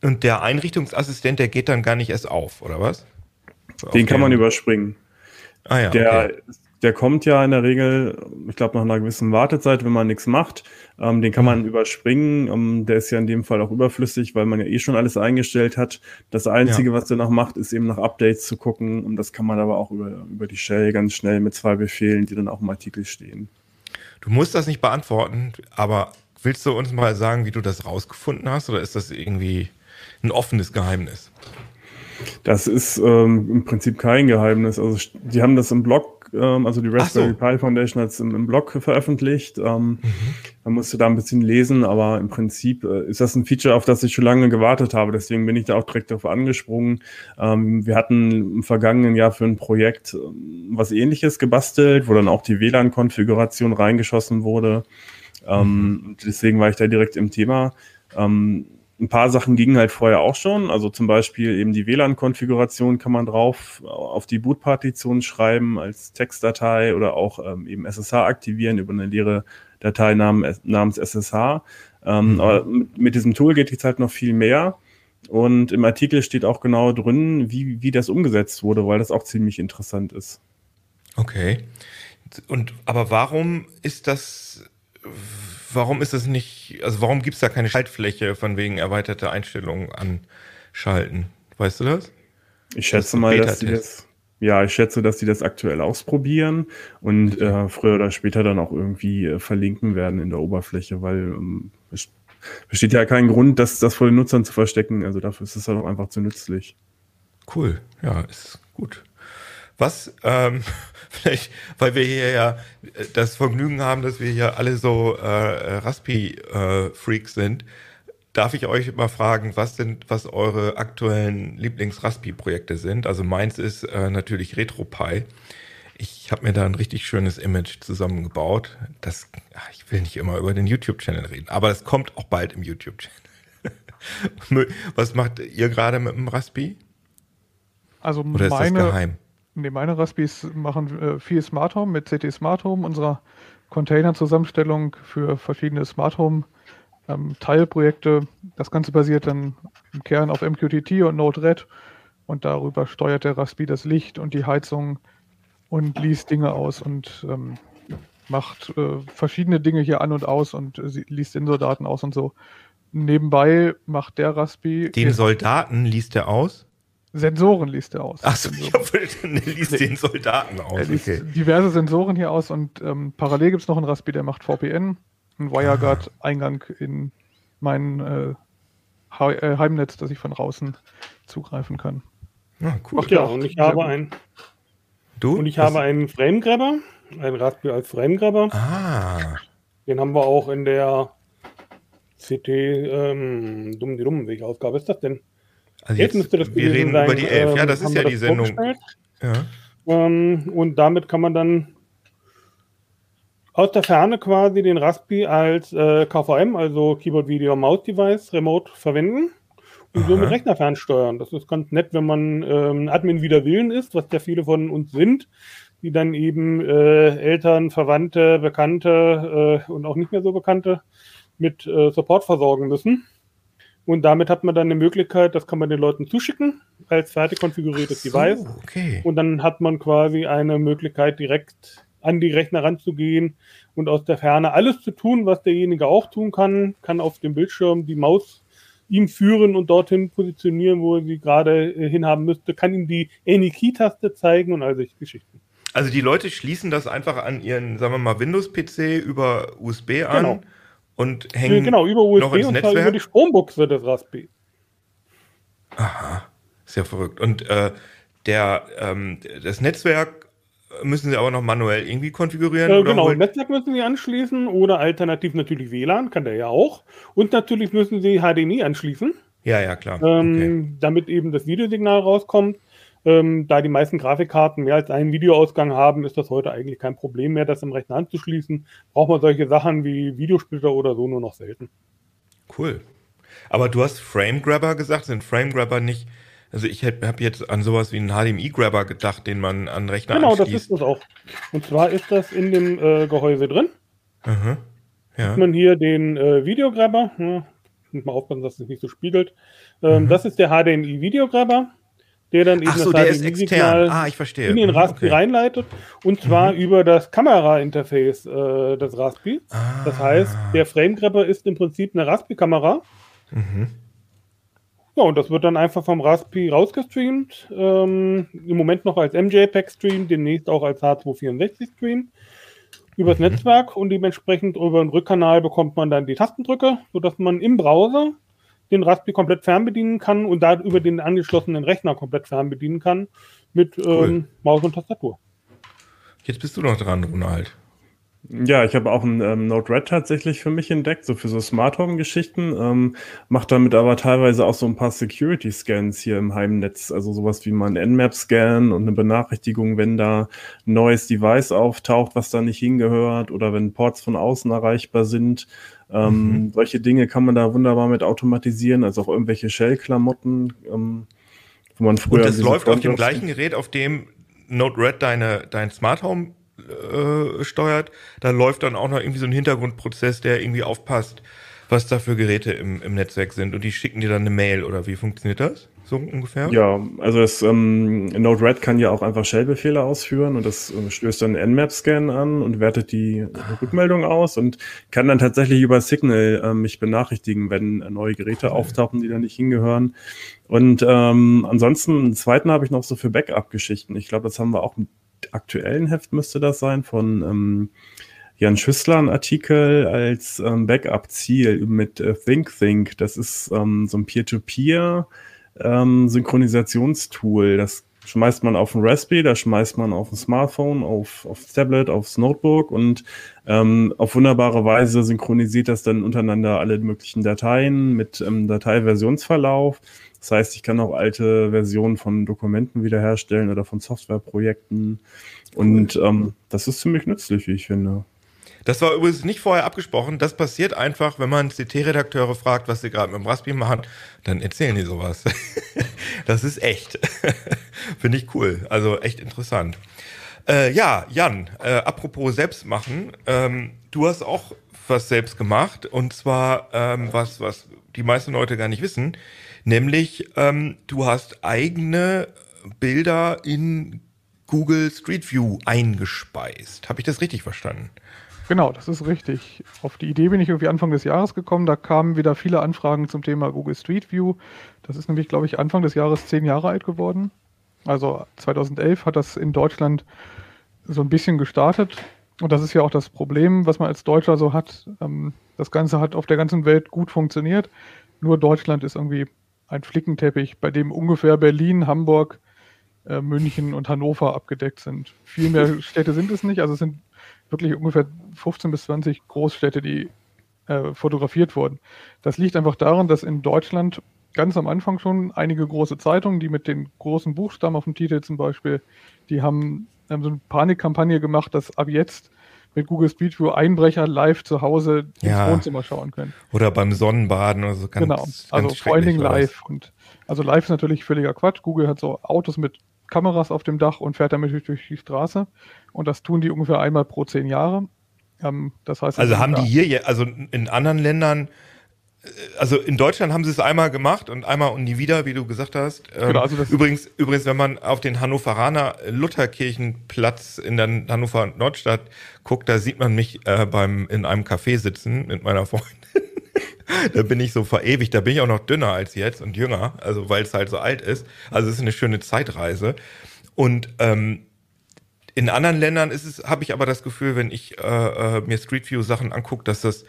Und der Einrichtungsassistent, der geht dann gar nicht erst auf, oder was? Den kann man überspringen. Ah ja, der okay der kommt ja in der Regel, ich glaube, nach einer gewissen Wartezeit, wenn man nichts macht. Ähm, den kann man mhm. überspringen. Ähm, der ist ja in dem Fall auch überflüssig, weil man ja eh schon alles eingestellt hat. Das Einzige, ja. was der noch macht, ist eben nach Updates zu gucken. Und das kann man aber auch über, über die Shell ganz schnell mit zwei Befehlen, die dann auch im Artikel stehen. Du musst das nicht beantworten, aber willst du uns mal sagen, wie du das rausgefunden hast? Oder ist das irgendwie ein offenes Geheimnis? Das ist ähm, im Prinzip kein Geheimnis. Also die haben das im Blog, ähm, also die Raspberry so. Pi Foundation hat es im, im, Blog veröffentlicht. Ähm, mhm. Man musste da ein bisschen lesen, aber im Prinzip äh, ist das ein Feature, auf das ich schon lange gewartet habe. Deswegen bin ich da auch direkt darauf angesprungen. Ähm, wir hatten im vergangenen Jahr für ein Projekt ähm, was ähnliches gebastelt, wo dann auch die WLAN-Konfiguration reingeschossen wurde. Mhm. Deswegen war ich da direkt im Thema. Ähm, ein paar Sachen gingen halt vorher auch schon. Also zum Beispiel eben die WLAN-Konfiguration kann man drauf auf die Boot-Partition schreiben als Textdatei oder auch ähm, eben SSH aktivieren über eine leere Datei namens, SSH. Ähm, mhm. Aber mit, mit, diesem Tool geht jetzt halt noch viel mehr. Und im Artikel steht auch genau drin, wie, wie das umgesetzt wurde, weil das auch ziemlich interessant ist. Okay. Und aber warum ist das warum ist es nicht, also warum gibt es da keine Schaltfläche von wegen erweiterte Einstellungen anschalten? Weißt du das? Ich schätze das mal, dass sie das, ja, ich schätze, dass sie das aktuell ausprobieren und äh, früher oder später dann auch irgendwie äh, verlinken werden in der Oberfläche, weil ähm, es besteht ja kein Grund, das, das vor den Nutzern zu verstecken. Also dafür ist es halt auch einfach zu nützlich. Cool, ja, ist gut. Was, ähm, vielleicht, weil wir hier ja das Vergnügen haben, dass wir hier alle so äh, Raspi-Freaks äh, sind, darf ich euch mal fragen, was sind, was eure aktuellen Lieblings-Raspi-Projekte sind? Also meins ist äh, natürlich RetroPie. Ich habe mir da ein richtig schönes Image zusammengebaut. Das, ach, ich will nicht immer über den YouTube-Channel reden, aber es kommt auch bald im YouTube-Channel. was macht ihr gerade mit dem Raspi? Also Oder meine, ist das geheim? Nee, meine Raspis machen äh, viel Smart Home mit CT Smart Home, unserer Container-Zusammenstellung für verschiedene Smart Home ähm, Teilprojekte. Das Ganze basiert dann im Kern auf MQTT und Node-RED und darüber steuert der Raspi das Licht und die Heizung und liest Dinge aus und ähm, macht äh, verschiedene Dinge hier an und aus und äh, liest Sensordaten aus und so. Nebenbei macht der Raspi. Den Soldaten liest er aus? Sensoren liest er aus. Achso, ich wollte, liest den Soldaten aus. Er liest okay. diverse Sensoren hier aus und ähm, parallel gibt es noch einen Raspi, der macht VPN, einen WireGuard-Eingang in mein äh, äh, Heimnetz, dass ich von draußen zugreifen kann. Ah, cool. Ach ja, und ich habe einen. Du? Und ich habe einen Framegrabber, einen Raspberry als Framegrabber. Ah. Den haben wir auch in der CT, ähm, dumm die dumm, welche Ausgabe ist das denn? Also jetzt, müsste das wir reden sein, über die 11, ja, das ist ja die Sendung. Ja. Ähm, und damit kann man dann aus der Ferne quasi den Raspi als äh, KVM, also Keyboard Video Mouse Device, remote verwenden. und Aha. so mit Rechner fernsteuern. Das ist ganz nett, wenn man ähm, Admin wider Willen ist, was ja viele von uns sind, die dann eben äh, Eltern, Verwandte, Bekannte äh, und auch nicht mehr so Bekannte mit äh, Support versorgen müssen. Und damit hat man dann eine Möglichkeit, das kann man den Leuten zuschicken als fertig konfiguriertes so, Device. Okay. Und dann hat man quasi eine Möglichkeit, direkt an die Rechner ranzugehen und aus der Ferne alles zu tun, was derjenige auch tun kann, kann auf dem Bildschirm die Maus ihm führen und dorthin positionieren, wo er sie gerade äh, hinhaben müsste, kann ihm die Any Key-Taste zeigen und all solche Geschichten. Also die Leute schließen das einfach an ihren, sagen wir mal, Windows-PC über USB an genau. Und hängen genau, über USB noch ins und Netzwerk. über die Strombuchse des Raspberry. Aha, sehr verrückt. Und äh, der, ähm, das Netzwerk müssen Sie aber noch manuell irgendwie konfigurieren? Äh, genau, Netzwerk müssen Sie anschließen oder alternativ natürlich WLAN, kann der ja auch. Und natürlich müssen Sie HDMI anschließen. Ja, ja, klar. Ähm, okay. Damit eben das Videosignal rauskommt. Ähm, da die meisten Grafikkarten mehr als einen Videoausgang haben, ist das heute eigentlich kein Problem mehr, das im Rechner anzuschließen. Braucht man solche Sachen wie Videosplitter oder so nur noch selten. Cool. Aber du hast Frame Grabber gesagt, sind Frame Grabber nicht also ich habe jetzt an sowas wie einen HDMI-Grabber gedacht, den man an Rechner Genau, anschließt. das ist das auch. Und zwar ist das in dem äh, Gehäuse drin. Aha. Ja. Hat man hier den äh, Videograbber. Ja, muss mal aufpassen, dass es nicht so spiegelt. Ähm, mhm. Das ist der HDMI-Videograbber, der dann eben so, das HDMI-Signal ah, in den mhm, Raspberry okay. reinleitet. Und zwar mhm. über das Kamera-Interface äh, des Raspberry. Ah. Das heißt, der Frame-Grabber ist im Prinzip eine Raspberry-Kamera. Mhm ja, und das wird dann einfach vom Raspberry rausgestreamt. Ähm, Im Moment noch als MJPEG-Stream, demnächst auch als H264-Stream übers mhm. Netzwerk und dementsprechend über den Rückkanal bekommt man dann die Tastendrücke, sodass man im Browser den Raspberry komplett fernbedienen kann und da über den angeschlossenen Rechner komplett fernbedienen kann mit cool. ähm, Maus und Tastatur. Jetzt bist du noch dran, Ronald. Ja, ich habe auch ein ähm, Node-RED tatsächlich für mich entdeckt, so für so Smart Home-Geschichten. Ähm, macht damit aber teilweise auch so ein paar Security-Scans hier im Heimnetz, also sowas wie mal ein Nmap-Scan und eine Benachrichtigung, wenn da ein neues Device auftaucht, was da nicht hingehört oder wenn Ports von außen erreichbar sind. Ähm, mhm. Solche Dinge kann man da wunderbar mit automatisieren, also auch irgendwelche Shell-Klamotten, ähm, wo man früher. Und das läuft auf dem gleichen Gerät, auf dem Node-RED deine, dein Smart Home äh, steuert, da läuft dann auch noch irgendwie so ein Hintergrundprozess, der irgendwie aufpasst, was da für Geräte im, im Netzwerk sind und die schicken dir dann eine Mail oder wie funktioniert das? So ungefähr? Ja, also das ähm, Node-RED kann ja auch einfach Shell-Befehle ausführen und das äh, stößt dann Nmap-Scan an und wertet die ah. Rückmeldung aus und kann dann tatsächlich über Signal äh, mich benachrichtigen, wenn neue Geräte auftauchen, die da nicht hingehören. Und ähm, ansonsten, einen zweiten habe ich noch so für Backup-Geschichten. Ich glaube, das haben wir auch aktuellen Heft müsste das sein, von ähm, Jan Schüssler ein Artikel als ähm, Backup-Ziel mit äh, ThinkThink. Das ist ähm, so ein Peer-to-Peer ähm, Synchronisationstool. Das schmeißt man auf ein Raspberry, da schmeißt man auf ein Smartphone, auf, aufs Tablet, aufs Notebook und ähm, auf wunderbare Weise synchronisiert das dann untereinander alle möglichen Dateien mit ähm, Dateiversionsverlauf. Das heißt, ich kann auch alte Versionen von Dokumenten wiederherstellen oder von Softwareprojekten. Und ähm, das ist ziemlich nützlich, wie ich finde. Das war übrigens nicht vorher abgesprochen. Das passiert einfach, wenn man CT-Redakteure fragt, was sie gerade mit dem Raspberry machen, dann erzählen die sowas. das ist echt. Finde ich cool. Also echt interessant. Äh, ja, Jan, äh, apropos selbst machen, ähm, du hast auch was selbst gemacht und zwar ähm, was, was die meisten Leute gar nicht wissen. Nämlich, ähm, du hast eigene Bilder in Google Street View eingespeist. Habe ich das richtig verstanden? Genau, das ist richtig. Auf die Idee bin ich irgendwie Anfang des Jahres gekommen. Da kamen wieder viele Anfragen zum Thema Google Street View. Das ist nämlich, glaube ich, Anfang des Jahres zehn Jahre alt geworden. Also 2011 hat das in Deutschland so ein bisschen gestartet. Und das ist ja auch das Problem, was man als Deutscher so hat. Ähm, das Ganze hat auf der ganzen Welt gut funktioniert. Nur Deutschland ist irgendwie ein Flickenteppich, bei dem ungefähr Berlin, Hamburg, äh, München und Hannover abgedeckt sind. Viel mehr Städte sind es nicht, also es sind wirklich ungefähr 15 bis 20 Großstädte, die äh, fotografiert wurden. Das liegt einfach daran, dass in Deutschland ganz am Anfang schon einige große Zeitungen, die mit den großen Buchstaben auf dem Titel zum Beispiel, die haben, haben so eine Panikkampagne gemacht, dass ab jetzt mit Google Street View Einbrecher live zu Hause Ja. ins Wohnzimmer schauen können. Oder beim Sonnenbaden oder so. Ganz, genau. Also ganz vor allen Dingen live. Und also live ist natürlich völliger Quatsch. Google hat so Autos mit Kameras auf dem Dach und fährt damit durch, die Straße. Und das tun die ungefähr einmal pro zehn Jahre. Ähm, das heißt, Also haben die hier, also in anderen Ländern, äh, also in Deutschland haben sie es einmal gemacht und einmal und nie wieder, wie du gesagt hast. Ähm, Genau, also übrigens, übrigens, wenn man auf den Hannoveraner Lutherkirchenplatz in der Hannover Nordstadt guckt, da sieht man mich äh, beim in einem Café sitzen mit meiner Freundin. da bin ich so verewigt, da bin ich auch noch dünner als jetzt und jünger, also weil es halt so alt ist. Also es ist eine schöne Zeitreise. Und ähm, in anderen Ländern ist es, habe ich aber das Gefühl, wenn ich äh, äh, mir Street View Sachen angucke, dass das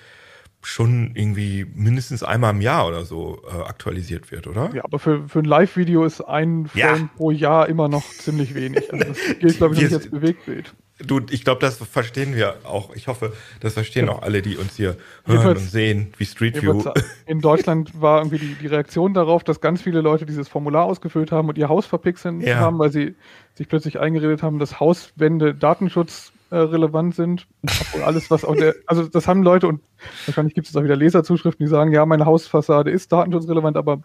schon irgendwie mindestens einmal im Jahr oder so äh, aktualisiert wird, oder? Ja, aber für, für ein Live-Video ist ein Ja. Frame pro Jahr immer noch ziemlich wenig. Also das gilt, glaube ich, nicht als Bewegtbild. Du, ich glaube, das verstehen wir auch. Ich hoffe, das verstehen Ja. auch alle, die uns hier hören Jedenfalls- und sehen, wie Street View. In Deutschland war irgendwie die, die Reaktion darauf, dass ganz viele Leute dieses Formular ausgefüllt haben und ihr Haus verpixeln Ja. haben, weil sie sich plötzlich eingeredet haben, dass Hauswände datenschutzrelevant relevant sind. Obwohl alles, was auch der, also das haben Leute und wahrscheinlich gibt es auch wieder Leserzuschriften, die sagen, ja, meine Hausfassade ist datenschutzrelevant, aber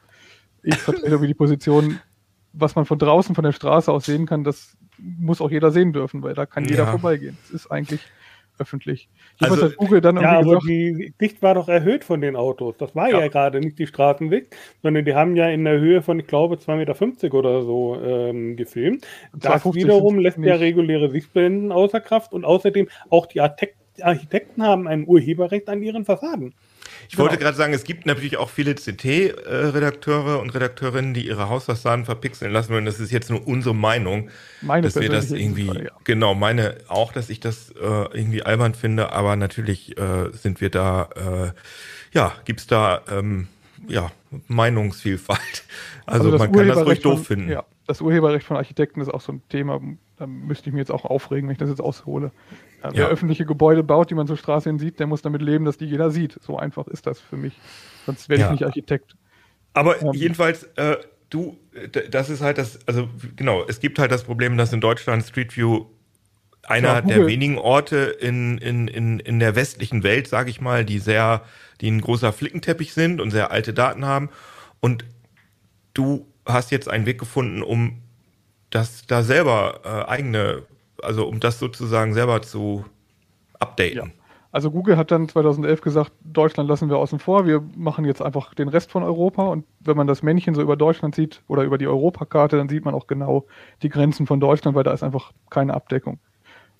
ich vertrete irgendwie die Position, was man von draußen von der Straße aus sehen kann, das muss auch jeder sehen dürfen, weil da kann jeder Ja. vorbeigehen. Es ist eigentlich öffentlich. Also- Jedenfalls hat Google dann Ja, aber gesagt, die Sicht war doch erhöht von den Autos. Das war ja, Ja. gerade nicht die Straßensicht, sondern die haben ja in der Höhe von, ich glaube, 2,50 Meter oder so ähm, gefilmt. Das 2,50 wiederum lässt ja reguläre Sichtblenden außer Kraft und außerdem auch die Architekten haben ein Urheberrecht an ihren Fassaden. Ich wollte Genau. gerade sagen, es gibt natürlich auch viele CT-Redakteure und Redakteurinnen, die ihre Hausfassaden verpixeln lassen wollen. Das ist jetzt nur unsere Meinung, meine dass wir das irgendwie, Fall, ja. genau, meine auch, dass ich das äh, irgendwie albern finde, aber natürlich äh, sind wir da, äh, ja, gibt's da, ähm, ja, Meinungsvielfalt. Also, das man kann das ruhig Urheberrecht doof von, finden. Ja, das Urheberrecht von Architekten ist auch so ein Thema, da müsste ich mir jetzt auch aufregen, wenn ich das jetzt aushole. Ja, wer Ja. öffentliche Gebäude baut, die man zur Straße hin sieht, der muss damit leben, dass die jeder sieht. So einfach ist das für mich. Sonst werde Ja. ich nicht Architekt. Aber Ähm. jedenfalls, äh, du, äh, das ist halt das, also genau, es gibt halt das Problem, dass in Deutschland Street View einer Ja, der wenigen Orte in, in, in, in der westlichen Welt, sage ich mal, die sehr, die ein großer Flickenteppich sind und sehr alte Daten haben. Und du hast jetzt einen Weg gefunden, um das da selber äh, eigene, also um das sozusagen selber zu updaten. Ja. Also Google hat dann 2011 gesagt, Deutschland lassen wir außen vor, wir machen jetzt einfach den Rest von Europa und wenn man das Männchen so über Deutschland sieht oder über die Europakarte, dann sieht man auch genau die Grenzen von Deutschland, weil da ist einfach keine Abdeckung.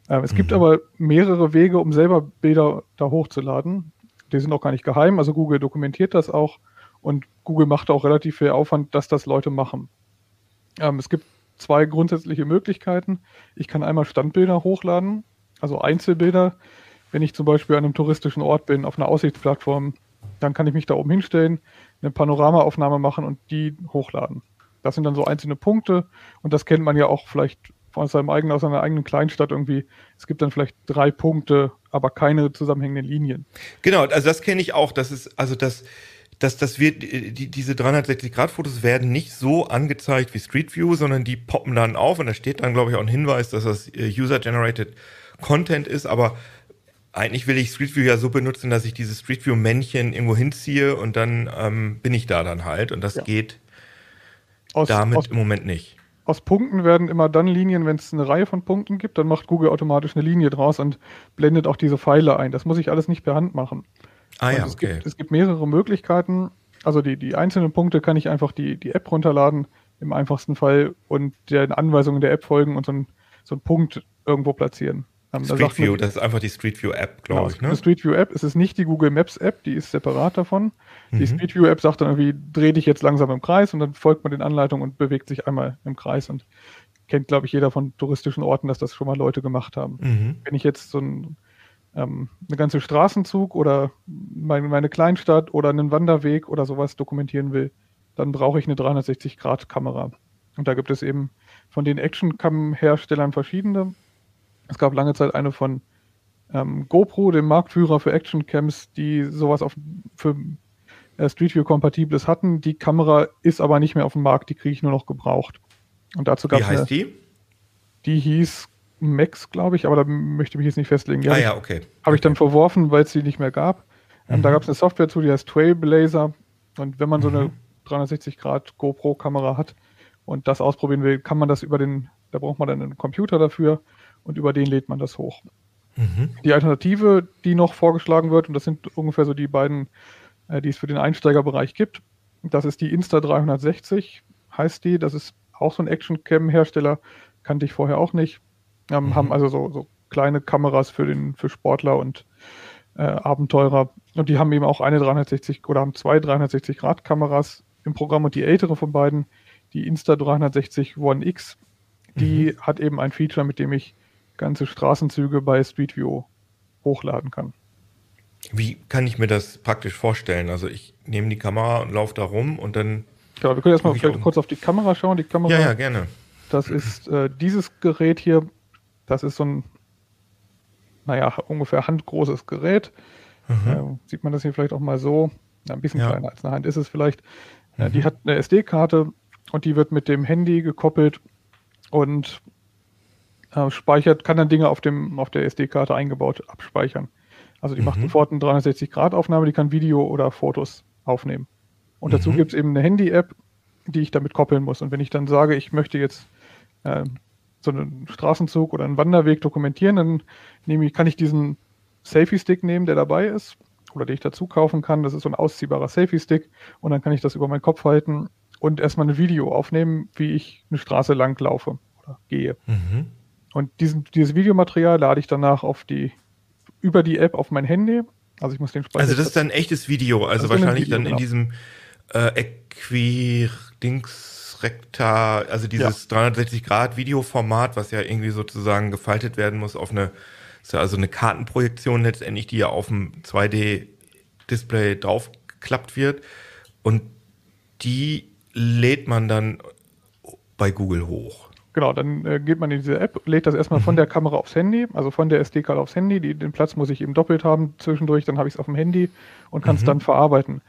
Ähm, es gibt Mhm. aber mehrere Wege, um selber Bilder da hochzuladen. Die sind auch gar nicht geheim, also Google dokumentiert das auch und Google macht auch relativ viel Aufwand, dass das Leute machen. Ähm, es gibt zwei grundsätzliche Möglichkeiten. Ich kann einmal Standbilder hochladen, also Einzelbilder. Wenn ich zum Beispiel an einem touristischen Ort bin, auf einer Aussichtsplattform, dann kann ich mich da oben hinstellen, eine Panoramaaufnahme machen und die hochladen. Das sind dann so einzelne Punkte und das kennt man ja auch vielleicht aus seinem eigenen, aus seiner eigenen Kleinstadt irgendwie. Es gibt dann vielleicht drei Punkte, aber keine zusammenhängenden Linien. Genau, also das kenne ich auch. Das ist, also das, das, das wird, die, diese 360-Grad-Fotos werden nicht so angezeigt wie Street View, sondern die poppen dann auf und da steht dann, glaube ich, auch ein Hinweis, dass das äh, User-Generated Content ist, aber eigentlich will ich Street View ja so benutzen, dass ich dieses Street View Männchen irgendwo hinziehe und dann ähm, bin ich da dann halt und das Ja. geht Aus, damit aus, im Moment nicht. aus Punkten werden immer dann Linien, wenn es eine Reihe von Punkten gibt, dann macht Google automatisch eine Linie draus und blendet auch diese Pfeile ein. Das muss ich alles nicht per Hand machen. Ah ja, es, okay. gibt, es gibt mehrere Möglichkeiten. Also die, die einzelnen Punkte kann ich einfach die, die App runterladen, im einfachsten Fall, und den Anweisungen der App folgen und so einen so einen Punkt irgendwo platzieren. Ähm, da Street man- View, das ist einfach die Street View App, Genau, glaube es ich, ne? Street View App. Es ist nicht die Google Maps App, die ist separat davon. Die Mhm. Street View App sagt dann irgendwie, dreh dich jetzt langsam im Kreis und dann folgt man den Anleitungen und bewegt sich einmal im Kreis und kennt, glaube ich, jeder von touristischen Orten, dass das schon mal Leute gemacht haben. Mhm. Wenn ich jetzt so ein, ähm, eine ganze Straßenzug oder meine, meine Kleinstadt oder einen Wanderweg oder sowas dokumentieren will, dann brauche ich eine 360-Grad-Kamera. Und da gibt es eben von den Action-Cam-Herstellern verschiedene. Es gab lange Zeit eine von ähm, GoPro, dem Marktführer für Action-Cams, die sowas auf, für äh, Street View-Kompatibles hatten. Die Kamera ist aber nicht mehr auf dem Markt, die kriege ich nur noch gebraucht. Und dazu gab Wie es eine, heißt die? die hieß Max, glaube ich, aber da möchte ich mich jetzt nicht festlegen. Die ah ja, okay. Habe ich dann verworfen, weil es die nicht mehr gab. Ähm, mhm. Da gab es eine Software zu, die heißt Trailblazer. Und wenn man so eine 360 mhm. Hat und das ausprobieren will, kann man das über den, da braucht man dann einen Computer dafür und über den lädt man das hoch. Mhm. Die Alternative, die noch vorgeschlagen wird, und das sind ungefähr so die beiden, äh, die es für den Einsteigerbereich gibt, das ist die Insta360, heißt die. Das ist auch so ein Action-Cam-Hersteller, kannte ich vorher auch nicht. Ähm, mhm. Haben also so, so, kleine Kameras für, den, für Sportler und äh, Abenteurer. Und die haben eben auch eine 360 oder haben zwei 360-Grad-Kameras im Programm und die ältere von beiden, die Insta360 One X, die mhm. hat eben ein Feature, mit dem ich ganze Straßenzüge bei Street View hochladen kann. Wie kann ich mir das praktisch vorstellen? Also ich nehme die Kamera und laufe da rum und dann. Genau, wir können erstmal vielleicht kurz auf die Kamera schauen. Die Kamera, ja, ja, gerne. Das ist äh, dieses Gerät hier. Das ist so ein, naja, ungefähr handgroßes Gerät. Mhm. Äh, sieht man das hier vielleicht auch mal so. Ja, ein bisschen ja. kleiner als eine Hand ist es vielleicht. Äh, mhm. Die hat eine SD-Karte und die wird mit dem Handy gekoppelt und äh, speichert, kann dann Dinge auf, dem, auf der SD-Karte eingebaut abspeichern. Also die mhm. macht sofort eine 360-Grad-Aufnahme, die kann Video oder Fotos aufnehmen. Und mhm. dazu gibt es eben eine Handy-App, die ich damit koppeln muss. Und wenn ich dann sage, ich möchte jetzt äh, so einen Straßenzug oder einen Wanderweg dokumentieren, dann nehme ich, kann ich diesen Selfie-Stick nehmen, der dabei ist, oder den ich dazu kaufen kann. Das ist so ein ausziehbarer Selfie-Stick. Und dann kann ich das über meinen Kopf halten und erstmal ein Video aufnehmen, wie ich eine Straße lang laufe oder gehe. Mhm. Und diesen, dieses Videomaterial lade ich danach auf die, über die App auf mein Handy. Also ich muss den Speicher. Also das ist dann echtes Video, also wahrscheinlich Video, dann in genau. diesem äh, Equidings Recta, also dieses ja. 360-Grad-Videoformat, was ja irgendwie sozusagen gefaltet werden muss auf eine, ist ja also eine Kartenprojektion letztendlich, die ja auf dem 2D-Display draufgeklappt wird. Und die lädt man dann bei Google hoch. Genau, dann äh, geht man in diese App, lädt das erstmal von mhm. der Kamera aufs Handy, also von der SD-Karte aufs Handy. Die, den Platz muss ich eben doppelt haben zwischendurch, dann habe ich es auf dem Handy und kann es mhm. dann verarbeiten.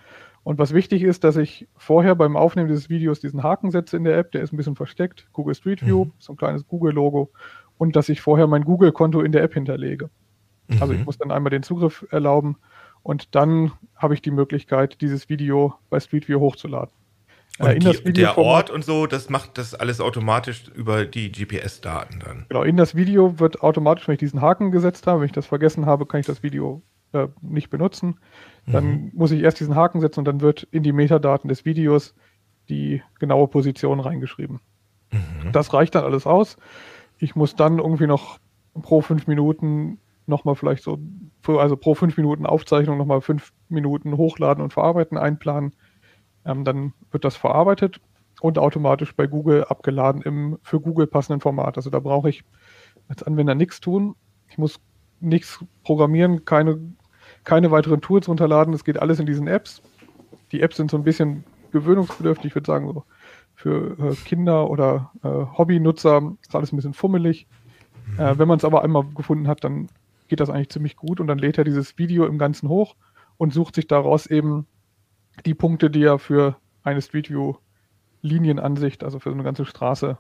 Und was wichtig ist, dass ich vorher beim Aufnehmen dieses Videos diesen Haken setze in der App, der ist ein bisschen versteckt, Google Street View, mhm. so ein kleines Google-Logo, und dass ich vorher mein Google-Konto in der App hinterlege. Mhm. Also ich muss dann einmal den Zugriff erlauben und dann habe ich die Möglichkeit, dieses Video bei Street View hochzuladen. Und die, der Ort und so, das macht das alles automatisch über die GPS-Daten dann. Genau, in das Video wird automatisch, wenn ich diesen Haken gesetzt habe, wenn ich das vergessen habe, kann ich das Video äh, nicht benutzen. Dann mhm. muss ich erst diesen Haken setzen und dann wird in die Metadaten des Videos die genaue Position reingeschrieben. Mhm. Das reicht dann alles aus. Ich muss dann irgendwie noch pro fünf Minuten nochmal vielleicht so, also pro fünf Minuten Aufzeichnung nochmal fünf Minuten hochladen und verarbeiten einplanen ähm, dann wird das verarbeitet und automatisch bei Google abgeladen im für Google passenden Format. Also da brauche ich als Anwender nichts tun. Ich muss nichts programmieren, keine, keine weiteren Tools runterladen. Es geht alles in diesen Apps. Die Apps sind so ein bisschen gewöhnungsbedürftig, ich würde sagen, so für äh, Kinder oder äh, Hobbynutzer ist alles ein bisschen fummelig. Mhm. Äh, wenn man es aber einmal gefunden hat, dann geht das eigentlich ziemlich gut und dann lädt er dieses Video im Ganzen hoch und sucht sich daraus eben die Punkte, die er für eine Street View Linienansicht, also für so eine ganze Straße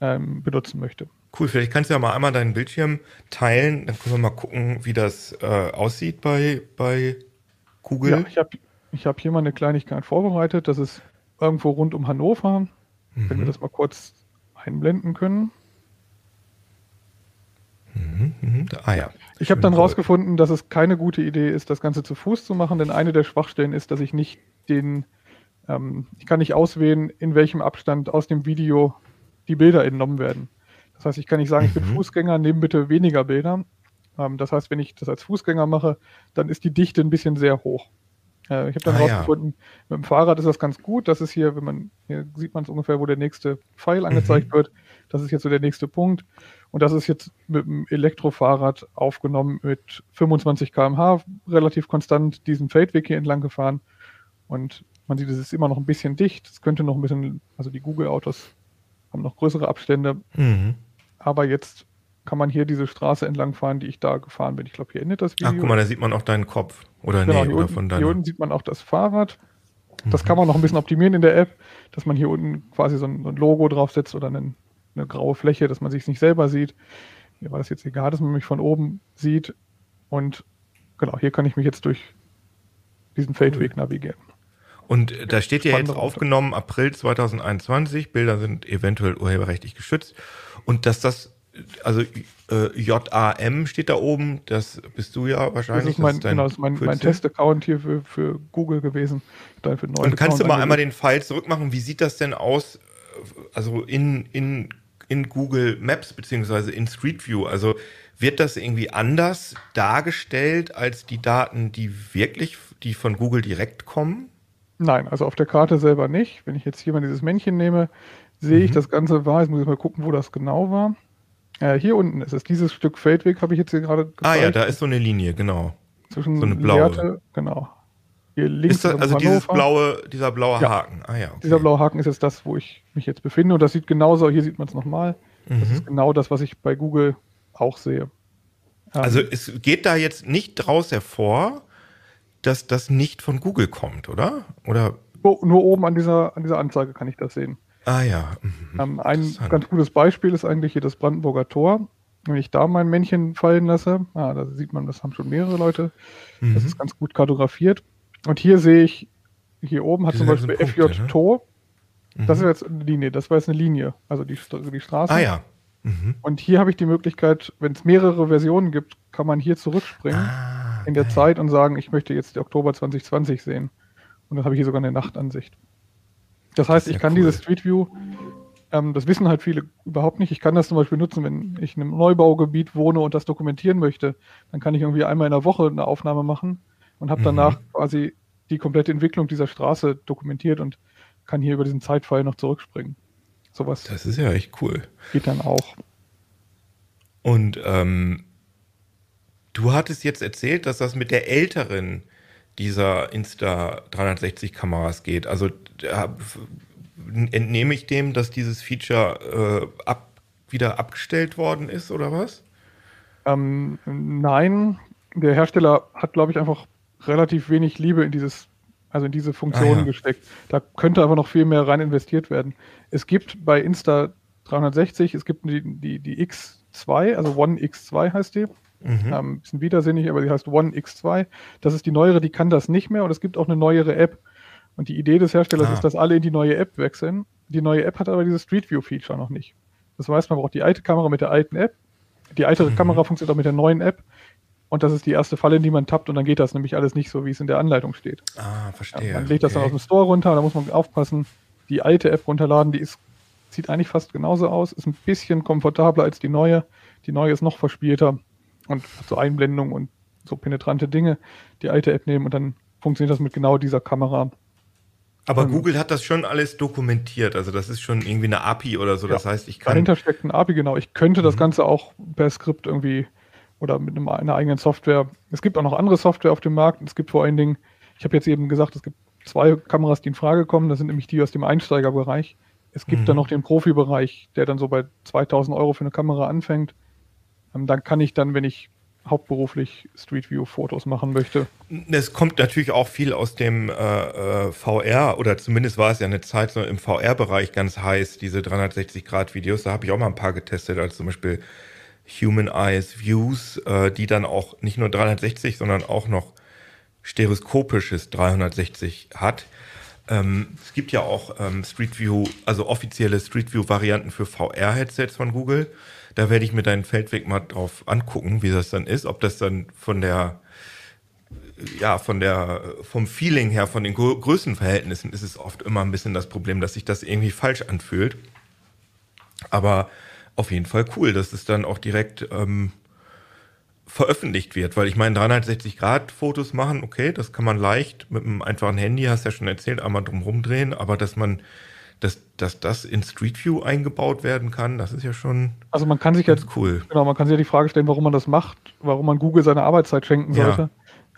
ähm, benutzen möchte. Cool, vielleicht kannst du ja mal einmal deinen Bildschirm teilen, dann können wir mal gucken, wie das äh, aussieht bei, bei Google. Ja, ich habe ich hab hier mal eine Kleinigkeit vorbereitet, das ist irgendwo rund um Hannover, mhm. wenn wir mhm. das mal kurz einblenden können. Mhm, mhm. Ah ja. Ich habe dann rausgefunden, dass es keine gute Idee ist, das Ganze zu Fuß zu machen, denn eine der Schwachstellen ist, dass ich nicht den, ähm, ich kann nicht auswählen, in welchem Abstand aus dem Video die Bilder entnommen werden. Das heißt, ich kann nicht sagen, ich bin mhm. Fußgänger, nehme bitte weniger Bilder. Ähm, das heißt, wenn ich das als Fußgänger mache, dann ist die Dichte ein bisschen sehr hoch. Äh, ich habe dann ah, rausgefunden, ja. mit dem Fahrrad ist das ganz gut. Das ist hier, wenn man, hier sieht man es ungefähr, wo der nächste Pfeil angezeigt mhm. wird. Das ist jetzt so der nächste Punkt. Und das ist jetzt mit dem Elektrofahrrad aufgenommen mit 25 km/h, relativ konstant diesen Feldweg hier entlang gefahren. Und man sieht, es ist immer noch ein bisschen dicht. Es könnte noch ein bisschen, also die Google-Autos haben noch größere Abstände. Mhm. Aber jetzt kann man hier diese Straße entlang fahren, die ich da gefahren bin. Ich glaube, hier endet das Video. Ach, guck mal, da sieht man auch deinen Kopf. Oder genau, nee, hier, oder unten, von hier unten sieht man auch das Fahrrad. Das mhm. kann man noch ein bisschen optimieren in der App, dass man hier unten quasi so ein, Logo draufsetzt oder einen eine graue Fläche, dass man sich nicht selber sieht. Hier war das jetzt egal, dass man mich von oben sieht. Und genau, hier kann ich mich jetzt durch diesen Feldweg navigieren. Und da steht ja jetzt aufgenommen, April 2021, Bilder sind eventuell urheberrechtlich geschützt. Und dass das, also äh, JAM steht da oben, das bist du ja wahrscheinlich. Das ist mein, das ist genau, das ist mein, mein Test-Account hier für, für Google gewesen. Und kannst du mal einmal den Pfeil zurückmachen? Wie sieht das denn aus, also in, in, in Google Maps beziehungsweise in Street View? Also wird das irgendwie anders dargestellt als die Daten, die wirklich, die von Google direkt kommen? Nein, also auf der Karte selber nicht. Wenn ich jetzt hier mal dieses Männchen nehme, sehe mhm. ich das Ganze war. Jetzt muss ich mal gucken, wo das genau war. Äh, hier unten ist es. Dieses Stück Feldweg habe ich jetzt hier gerade gezeigt. Ah ja, da ist so eine Linie, genau. Zwischen so eine blaue. Leerte, genau. Hier links ist das, also dieses blaue, dieser blaue ja. Haken. Ah ja. Okay. Dieser blaue Haken ist jetzt das, wo ich mich jetzt befinde. Und das sieht genauso, hier sieht man es nochmal. Mhm. Das ist genau das, was ich bei Google auch sehe. Also ähm, es geht da jetzt nicht draus hervor, dass das nicht von Google kommt, oder? Oder? Nur oben an dieser, an dieser Anzeige kann ich das sehen. Ah ja. Mhm. Ähm, ein ganz gutes Beispiel ist eigentlich hier das Brandenburger Tor. Wenn ich da mein Männchen fallen lasse, ah, da sieht man, das haben schon mehrere Leute. Mhm. Das ist ganz gut kartografiert. Und hier sehe ich, hier oben hat Diese zum Beispiel Punkte, FJ ne? Tor. Mhm. Das ist jetzt eine Linie, das war jetzt eine Linie, also die, die Straße. Ah ja. Mhm. Und hier habe ich die Möglichkeit, wenn es mehrere Versionen gibt, kann man hier zurückspringen ah, in der Zeit und sagen, ich möchte jetzt Oktober 2020 sehen. Und dann habe ich hier sogar eine Nachtansicht. Das heißt, das ich kann cool. dieses Street View, ähm, das wissen halt viele überhaupt nicht. Ich kann das zum Beispiel nutzen, wenn ich in einem Neubaugebiet wohne und das dokumentieren möchte. Dann kann ich irgendwie einmal in der Woche eine Aufnahme machen und habe danach mhm. quasi die komplette Entwicklung dieser Straße dokumentiert und kann hier über diesen Zeitpfeil noch zurückspringen. Sowas. Das ist ja echt cool. Geht dann auch. Und ähm, du hattest jetzt erzählt, dass das mit der älteren dieser Insta 360 Kameras geht. Also entnehme ich dem, dass dieses Feature äh, ab, wieder abgestellt worden ist oder was? Ähm, nein, der Hersteller hat, glaube ich, einfach relativ wenig Liebe in dieses also in diese Funktionen ah, ja. gesteckt. Da könnte aber noch viel mehr rein investiert werden. Es gibt bei Insta 360, es gibt die, die, die X2, also One X2 heißt die. Mhm. Ähm, bisschen widersinnig, aber die heißt One X2. Das ist die neuere, die kann das nicht mehr und es gibt auch eine neuere App. Und die Idee des Herstellers ah. ist, dass alle in die neue App wechseln. Die neue App hat aber dieses Street View Feature noch nicht. Das heißt, man braucht die alte Kamera mit der alten App. Die alte mhm. Kamera funktioniert auch mit der neuen App. Und das ist die erste Falle, in die man tappt und dann geht das nämlich alles nicht so, wie es in der Anleitung steht. Ah, verstehe. Ja, man legt das dann aus dem Store runter, da muss man aufpassen. Die alte App runterladen, die ist, sieht eigentlich fast genauso aus, ist ein bisschen komfortabler als die neue. Die neue ist noch verspielter und so Einblendungen und so penetrante Dinge. Die alte App nehmen und dann funktioniert das mit genau dieser Kamera. Aber ähm, Google hat das schon alles dokumentiert. Also das ist schon irgendwie eine API oder so. Ja, das heißt, ich kann. Dahinter steckt ein API, genau. Ich könnte mhm. das Ganze auch per Skript irgendwie oder mit einem, einer eigenen Software. Es gibt auch noch andere Software auf dem Markt. Es gibt vor allen Dingen, ich habe jetzt eben gesagt, es gibt zwei Kameras, die in Frage kommen. Das sind nämlich die aus dem Einsteigerbereich. Es gibt mhm. dann noch den Profibereich, der dann so bei 2000 Euro für eine Kamera anfängt. Ähm, dann kann ich dann, wenn ich hauptberuflich Street View Fotos machen möchte. Es kommt natürlich auch viel aus dem äh, äh VR oder zumindest war es ja eine Zeit so im VR-Bereich ganz heiß, diese 360 Grad Videos. Da habe ich auch mal ein paar getestet, als zum Beispiel Human Eyes Views, äh, die dann auch nicht nur 360, sondern auch noch stereoskopisches 360 hat. Ähm, es gibt ja auch ähm, Street View, also offizielle Street View Varianten für VR-Headsets von Google. Da werde ich mir deinen Feldweg mal drauf angucken, wie das dann ist, ob das dann von der ja, von der, vom Feeling her, von den Größenverhältnissen ist es oft immer ein bisschen das Problem, dass sich das irgendwie falsch anfühlt. Aber auf jeden Fall cool, dass es dann auch direkt ähm, veröffentlicht wird, weil ich meine 360 Grad Fotos machen, okay, das kann man leicht mit einem einfachen Handy, hast ja schon erzählt, einmal drum drehen, aber dass man dass, dass das in Street View eingebaut werden kann, das ist ja schon also man kann sich jetzt cool. Genau, man kann sich ja die Frage stellen, warum man das macht, warum man Google seine Arbeitszeit schenken sollte.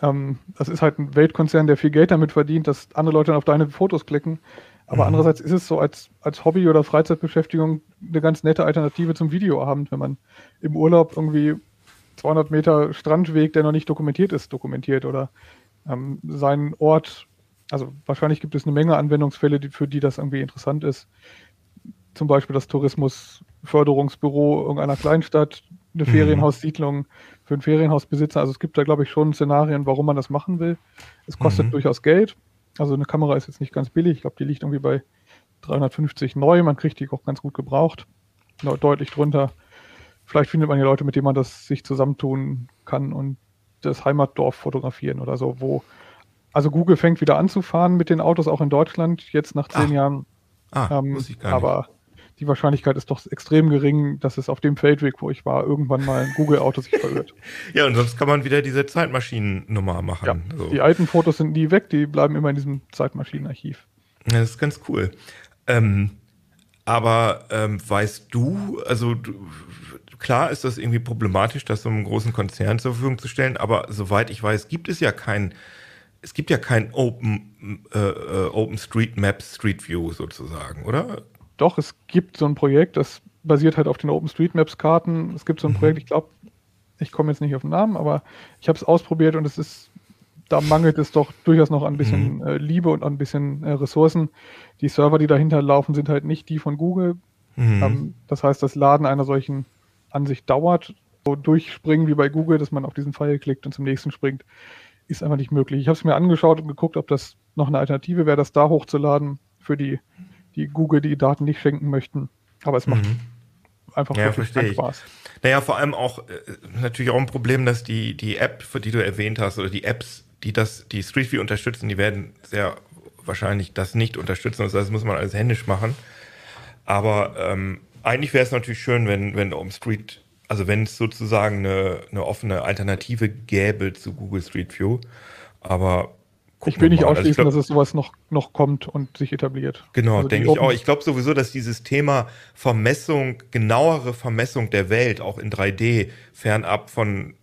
Ja. Ähm, das ist halt ein Weltkonzern, der viel Geld damit verdient, dass andere Leute dann auf deine Fotos klicken. Aber mhm. andererseits ist es so als, als Hobby oder Freizeitbeschäftigung eine ganz nette Alternative zum Videoabend, wenn man im Urlaub irgendwie 200 Meter Strandweg, der noch nicht dokumentiert ist, dokumentiert oder ähm, seinen Ort. Also wahrscheinlich gibt es eine Menge Anwendungsfälle, die, für die das irgendwie interessant ist. Zum Beispiel das Tourismusförderungsbüro irgendeiner Kleinstadt eine mhm. Ferienhaussiedlung für einen Ferienhausbesitzer. Also es gibt da, glaube ich, schon Szenarien, warum man das machen will. Es kostet mhm. durchaus Geld. Also eine Kamera ist jetzt nicht ganz billig. Ich glaube, die liegt irgendwie bei 350 neu. Man kriegt die auch ganz gut gebraucht. Deutlich drunter. Vielleicht findet man ja Leute, mit denen man das sich zusammentun kann und das Heimatdorf fotografieren oder so, wo. Also Google fängt wieder an zu fahren mit den Autos auch in Deutschland, jetzt nach zehn Ach. Jahren. Ah, ähm, muss ich gar nicht. Aber die Wahrscheinlichkeit ist doch extrem gering, dass es auf dem Feldweg, wo ich war, irgendwann mal ein Google-Auto sich verirrt. ja, und sonst kann man wieder diese Zeitmaschinennummer machen. Ja, so. Die alten Fotos sind nie weg, die bleiben immer in diesem Zeitmaschinenarchiv. Ja, das ist ganz cool. Ähm, aber ähm, weißt du, also du, klar ist das irgendwie problematisch, das so einem großen Konzern zur Verfügung zu stellen, aber soweit ich weiß, gibt es ja kein, es gibt ja kein Open, äh, äh Open Street Map Street View sozusagen, oder? Doch, es gibt so ein Projekt, das basiert halt auf den OpenStreetMaps-Karten. Es gibt so ein mhm. Projekt, ich glaube, ich komme jetzt nicht auf den Namen, aber ich habe es ausprobiert und es ist, da mangelt es doch durchaus noch an ein bisschen mhm. äh, Liebe und an ein bisschen äh, Ressourcen. Die Server, die dahinter laufen, sind halt nicht die von Google. Mhm. Ähm, das heißt, das Laden einer solchen Ansicht dauert. So durchspringen wie bei Google, dass man auf diesen Pfeil klickt und zum nächsten springt, ist einfach nicht möglich. Ich habe es mir angeschaut und geguckt, ob das noch eine Alternative wäre, das da hochzuladen für die die Google die Daten nicht schenken möchten. Aber es macht mhm. einfach ja, verstehe Spaß. Naja, vor allem auch äh, natürlich auch ein Problem, dass die, die App, für die du erwähnt hast, oder die Apps, die das, die Street View unterstützen, die werden sehr wahrscheinlich das nicht unterstützen. Das heißt, das muss man alles händisch machen. Aber ähm, eigentlich wäre es natürlich schön, wenn, wenn Street, also wenn es sozusagen eine, eine offene Alternative gäbe zu Google Street View. Aber ich will nicht mal. Also ausschließen, also glaub, dass es sowas noch, noch kommt und sich etabliert. Genau, also denke ich auch. Ich glaube sowieso, dass dieses Thema Vermessung, genauere Vermessung der Welt, auch in 3D, fernab von,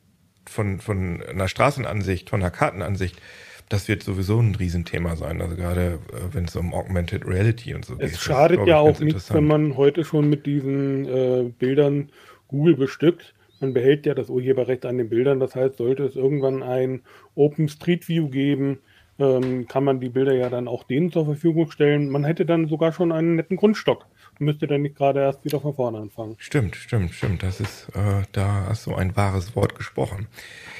von, von einer Straßenansicht, von einer Kartenansicht, das wird sowieso ein Riesenthema sein. Also gerade äh, wenn es um Augmented Reality und so geht. Es schadet ja auch nichts, wenn man heute schon mit diesen äh, Bildern Google bestückt. Man behält ja das Urheberrecht an den Bildern. Das heißt, sollte es irgendwann ein Open Street View geben, ähm, kann man die Bilder ja dann auch denen zur Verfügung stellen. Man hätte dann sogar schon einen netten Grundstock und müsste dann nicht gerade erst wieder von vorne anfangen. Stimmt, stimmt, stimmt. Das ist, äh, da hast du ein wahres Wort gesprochen.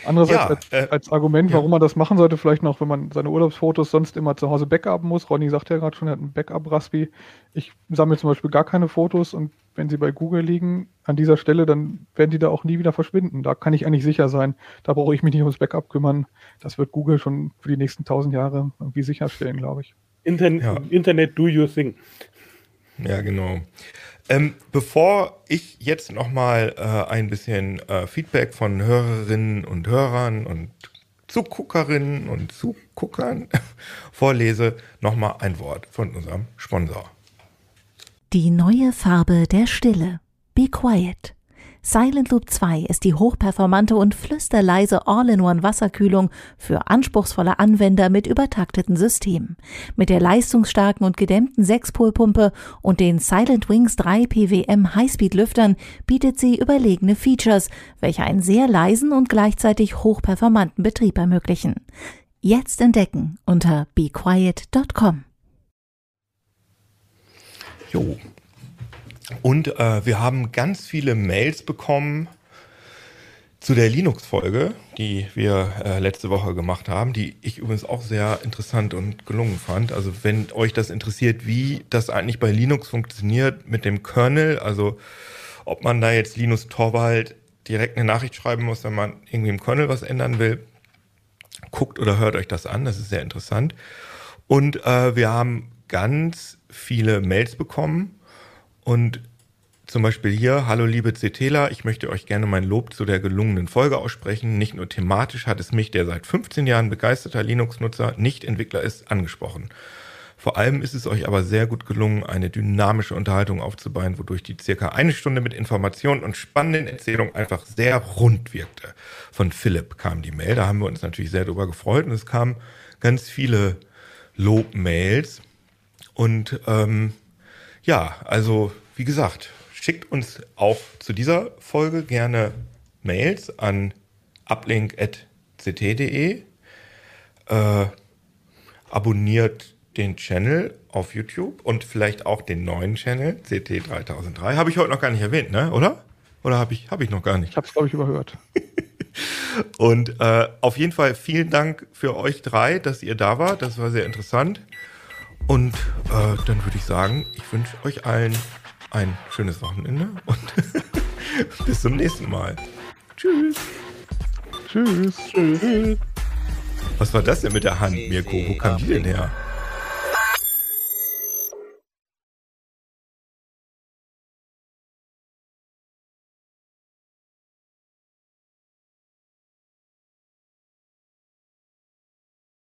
Andererseits ja, als, äh, als, Argument, ja. warum man das machen sollte, vielleicht noch, wenn man seine Urlaubsfotos sonst immer zu Hause backupen muss. Ronny sagt ja gerade schon, er hat ein Backup-Raspi. Ich sammle zum Beispiel gar keine Fotos und wenn sie bei Google liegen, an dieser Stelle, dann werden die da auch nie wieder verschwinden. Da kann ich eigentlich sicher sein. Da brauche ich mich nicht ums Backup kümmern. Das wird Google schon für die nächsten tausend Jahre irgendwie sicherstellen, glaube ich. Intern ja. Internet do your thing. Ja, genau. Ähm, bevor ich jetzt nochmal äh, ein bisschen äh, Feedback von Hörerinnen und Hörern und Zuguckerinnen und Zuguckern vorlese, nochmal ein Wort von unserem Sponsor. Die neue Farbe der Stille. Be quiet. Silent Loop 2 ist die hochperformante und flüsterleise All-in-One Wasserkühlung für anspruchsvolle Anwender mit übertakteten Systemen. Mit der leistungsstarken und gedämmten 6-Pol-Pumpe und den Silent Wings 3 PWM Highspeed-Lüftern bietet sie überlegene Features, welche einen sehr leisen und gleichzeitig hochperformanten Betrieb ermöglichen. Jetzt entdecken unter bequiet.com. Jo. Und äh, wir haben ganz viele Mails bekommen zu der Linux-Folge, die wir äh, letzte Woche gemacht haben, die ich übrigens auch sehr interessant und gelungen fand. Also wenn euch das interessiert, wie das eigentlich bei Linux funktioniert mit dem Kernel, also ob man da jetzt Linus Torvald direkt eine Nachricht schreiben muss, wenn man irgendwie im Kernel was ändern will, guckt oder hört euch das an, das ist sehr interessant. Und äh, wir haben ganz viele Mails bekommen und zum Beispiel hier, hallo liebe CTler, ich möchte euch gerne mein Lob zu der gelungenen Folge aussprechen. Nicht nur thematisch hat es mich, der seit 15 Jahren begeisterter Linux-Nutzer, nicht Entwickler ist, angesprochen. Vor allem ist es euch aber sehr gut gelungen, eine dynamische Unterhaltung aufzubauen, wodurch die circa eine Stunde mit Informationen und spannenden Erzählungen einfach sehr rund wirkte. Von Philipp kam die Mail, da haben wir uns natürlich sehr darüber gefreut und es kamen ganz viele Lob-Mails. Und ähm, ja, also wie gesagt, schickt uns auch zu dieser Folge gerne Mails an uplink.ct.de. Äh, abonniert den Channel auf YouTube und vielleicht auch den neuen Channel CT3003. Habe ich heute noch gar nicht erwähnt, ne? Oder? Oder habe ich, hab ich noch gar nicht? Ich habe es, glaube ich, überhört. Und äh, auf jeden Fall vielen Dank für euch drei, dass ihr da wart. Das war sehr interessant. Und äh, dann würde ich sagen, ich wünsche euch allen ein schönes Wochenende und bis zum nächsten Mal. Tschüss. Tschüss. Tschüss. Was war das denn mit der Hand, Mirko? Wo kam die denn her?